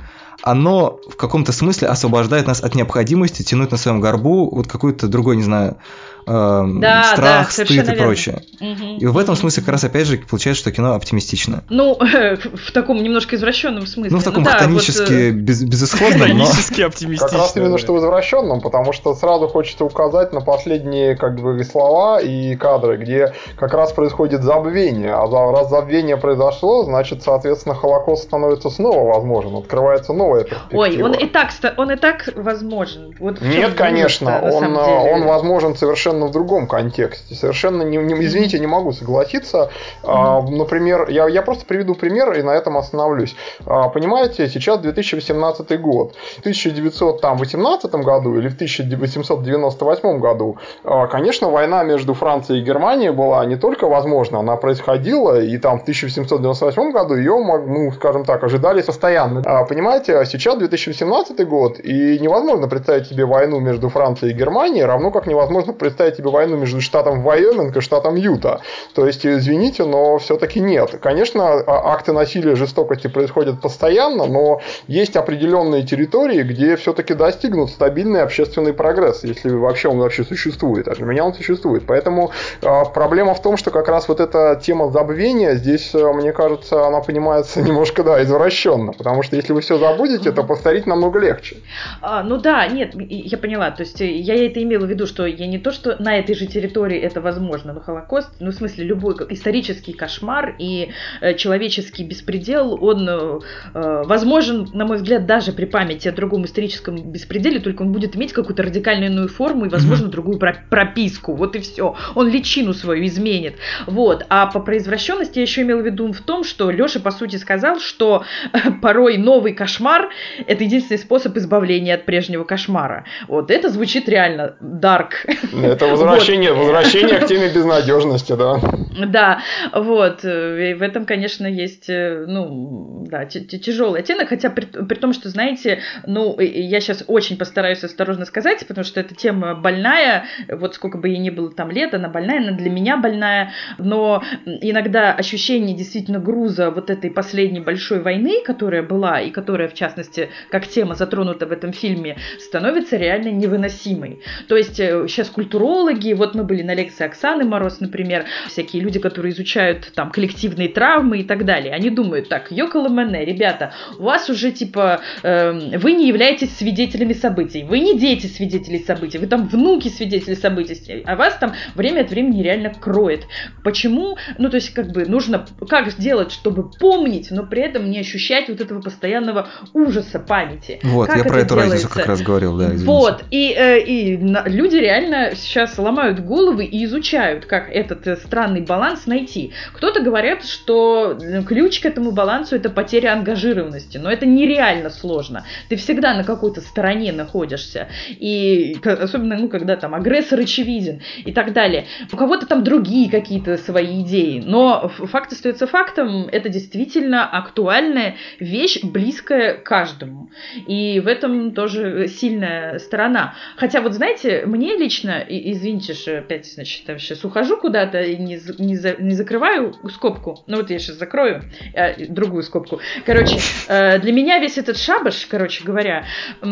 оно в каком-то смысле освобождает нас от необходимости тянуть на своем горбу вот какой-то другой, не знаю, э, да, страх, да, стыд и прочее. Угу. И в этом смысле как раз опять же получается, что кино оптимистично. Ну, в таком немножко извращенном смысле. Ну, в таком ну, хтонически да, вот, без, безысходном, но... оптимистично. Как раз именно что в извращенном, потому что сразу хочется указать на последние как бы слова и кадры, где как раз происходит забвение. А раз забвение произошло, значит, соответственно, Холокост становится снова возможен, открывается новая перспектива. Ой, он и так, он и так возможен. Вот Нет, конечно, он, он возможен совершенно совершенно в другом контексте. Совершенно, не, не, извините, не могу согласиться. А, например, я, я просто приведу пример и на этом остановлюсь. А, понимаете, сейчас 2018 год. В 1918 году или в 1898 году, а, конечно, война между Францией и Германией была не только возможна, она происходила, и там в 1798 году ее, ну, скажем так, ожидали постоянно. А, понимаете, а сейчас 2018 год, и невозможно представить себе войну между Францией и Германией, равно как невозможно представить представить себе войну между штатом Вайоминг и штатом Юта. То есть, извините, но все-таки нет. Конечно, а, акты насилия жестокости происходят постоянно, но есть определенные территории, где все-таки достигнут стабильный общественный прогресс, если вообще он вообще существует. А для меня он существует. Поэтому э, проблема в том, что как раз вот эта тема забвения здесь, э, мне кажется, она понимается немножко, да, извращенно. Потому что если вы все забудете, то повторить намного легче. А, ну да, нет, я поняла. То есть я это имела в виду, что я не то, что на этой же территории это возможно, но Холокост, ну, в смысле, любой исторический кошмар и э, человеческий беспредел, он э, э, возможен, на мой взгляд, даже при памяти о другом историческом беспределе, только он будет иметь какую-то радикальную иную форму и, возможно, mm-hmm. другую прописку. Вот и все. Он личину свою изменит. Вот. А по произвращенности я еще имел в виду в том, что Леша, по сути, сказал, что э, порой новый кошмар – это единственный способ избавления от прежнего кошмара. Вот это звучит реально дарк. Это это возвращение, вот. возвращение к теме безнадежности, да. Да, вот. И в этом, конечно, есть, э, ну, да, тяжелый оттенок, хотя при, при том, что, знаете, ну, я сейчас очень постараюсь осторожно сказать, потому что эта тема больная, вот сколько бы ей ни было там лет, она больная, она для меня больная, но иногда ощущение действительно груза вот этой последней большой войны, которая была, и которая, в частности, как тема затронута в этом фильме, становится реально невыносимой. То есть сейчас э, психологи. Вот мы были на лекции Оксаны Мороз, например, всякие люди, которые изучают там коллективные травмы и так далее. Они думают, так, Йокола Мене, ребята, у вас уже типа, э, вы не являетесь свидетелями событий, вы не дети свидетелей событий, вы там внуки свидетелей событий, а вас там время от времени реально кроет. Почему? Ну, то есть, как бы нужно, как сделать, чтобы помнить, но при этом не ощущать вот этого постоянного ужаса памяти. Вот, как я про эту делается? разницу как раз говорил, да, извините. Вот, и, э, и на, люди реально сейчас ломают головы и изучают, как этот э, странный баланс найти. Кто-то говорят, что э, ключ к этому балансу это потеря ангажированности, но это нереально сложно. Ты всегда на какой-то стороне находишься, и особенно, ну, когда там агрессор очевиден и так далее. У кого-то там другие какие-то свои идеи, но факт остается фактом, это действительно актуальная вещь, близкая каждому. И в этом тоже сильная сторона. Хотя вот знаете, мне лично, извините, что опять, значит, я сейчас ухожу куда-то и не, не, за, не закрываю скобку, ну вот я сейчас закрою э, другую скобку. Короче, э, для меня весь этот шабаш, короче говоря, э,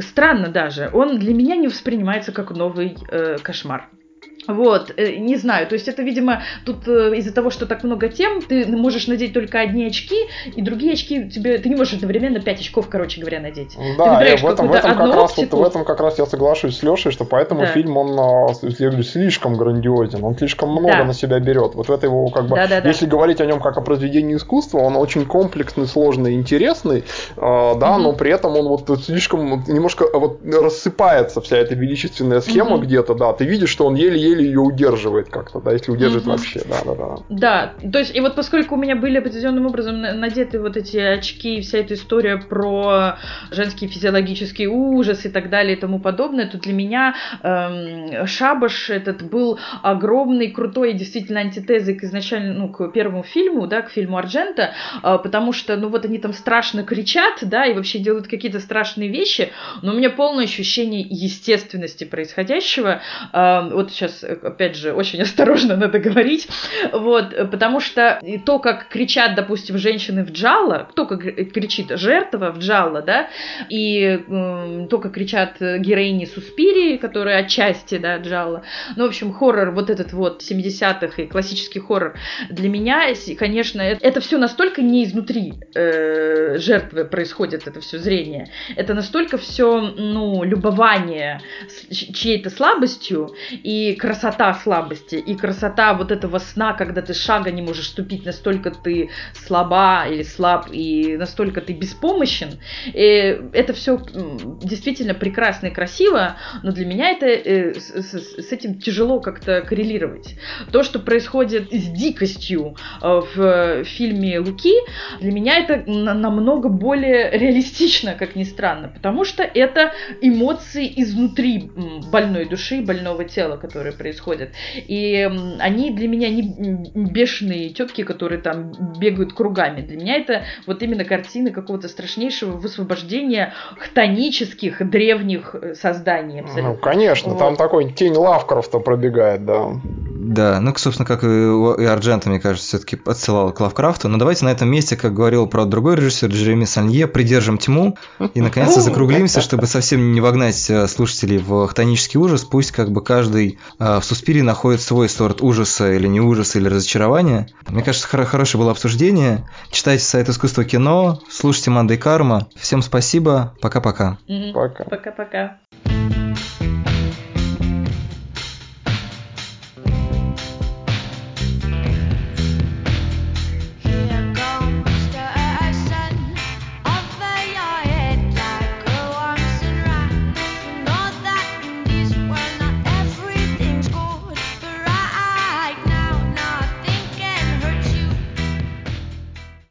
странно даже, он для меня не воспринимается как новый э, кошмар. Вот, э, не знаю, то есть это, видимо, тут э, из-за того, что так много тем, ты можешь надеть только одни очки, и другие очки тебе, ты не можешь одновременно 5 очков, короче говоря, надеть. Да, и в этом, в, этом как раз, вот, в этом как раз я соглашусь с Лешей, что поэтому да. фильм, он, а, я говорю, слишком грандиозен, он слишком много да. на себя берет. Вот это его, как бы, да, да, если да. говорить о нем как о произведении искусства, он очень комплексный, сложный, интересный, э, да, угу. но при этом он вот слишком, немножко вот рассыпается вся эта величественная схема угу. где-то, да, ты видишь, что он еле-еле или ее удерживает как-то, да, если удерживает угу. вообще, да, да, да. Да, то есть, и вот поскольку у меня были определенным образом надеты вот эти очки и вся эта история про женский физиологический ужас и так далее и тому подобное, то для меня эм, Шабаш этот был огромный, крутой, действительно антитезой к изначально, ну, к первому фильму, да, к фильму Арджента, э, потому что, ну, вот они там страшно кричат, да, и вообще делают какие-то страшные вещи, но у меня полное ощущение естественности происходящего. Э, вот сейчас опять же, очень осторожно надо говорить, вот, потому что то, как кричат, допустим, женщины в джалла, то, как кричит жертва в джалла, да, и э, то, как кричат героини Суспирии, которые отчасти, да, джалла, ну, в общем, хоррор вот этот вот 70-х и классический хоррор, для меня, конечно, это, это все настолько не изнутри э, жертвы происходит, это все зрение, это настолько все, ну, любование чьей-то слабостью и красота слабости и красота вот этого сна, когда ты шага не можешь ступить, настолько ты слаба или слаб и настолько ты беспомощен. И это все действительно прекрасно и красиво, но для меня это э, с, этим тяжело как-то коррелировать. То, что происходит с дикостью э, в фильме Луки, для меня это намного более реалистично, как ни странно, потому что это эмоции изнутри больной души, больного тела, которые происходят. И они для меня не бешеные тетки, которые там бегают кругами. Для меня это вот именно картины какого-то страшнейшего высвобождения хтонических древних э, созданий. Абсолютно. Ну, конечно, вот. там такой тень Лавкрафта пробегает, да. Да, ну, собственно, как и, и Арджента, мне кажется, все-таки отсылал к Лавкрафту. Но давайте на этом месте, как говорил про другой режиссер Джереми Санье, придержим тьму и, наконец-то, закруглимся, чтобы совсем не вогнать э, слушателей в хтонический ужас. Пусть как бы каждый э, в Суспире находит свой сорт ужаса или не ужаса, или разочарования. Мне кажется, хор- хорошее было обсуждение. Читайте сайт искусства кино, слушайте Манда и Карма. Всем спасибо, пока-пока. Пока. Пока-пока.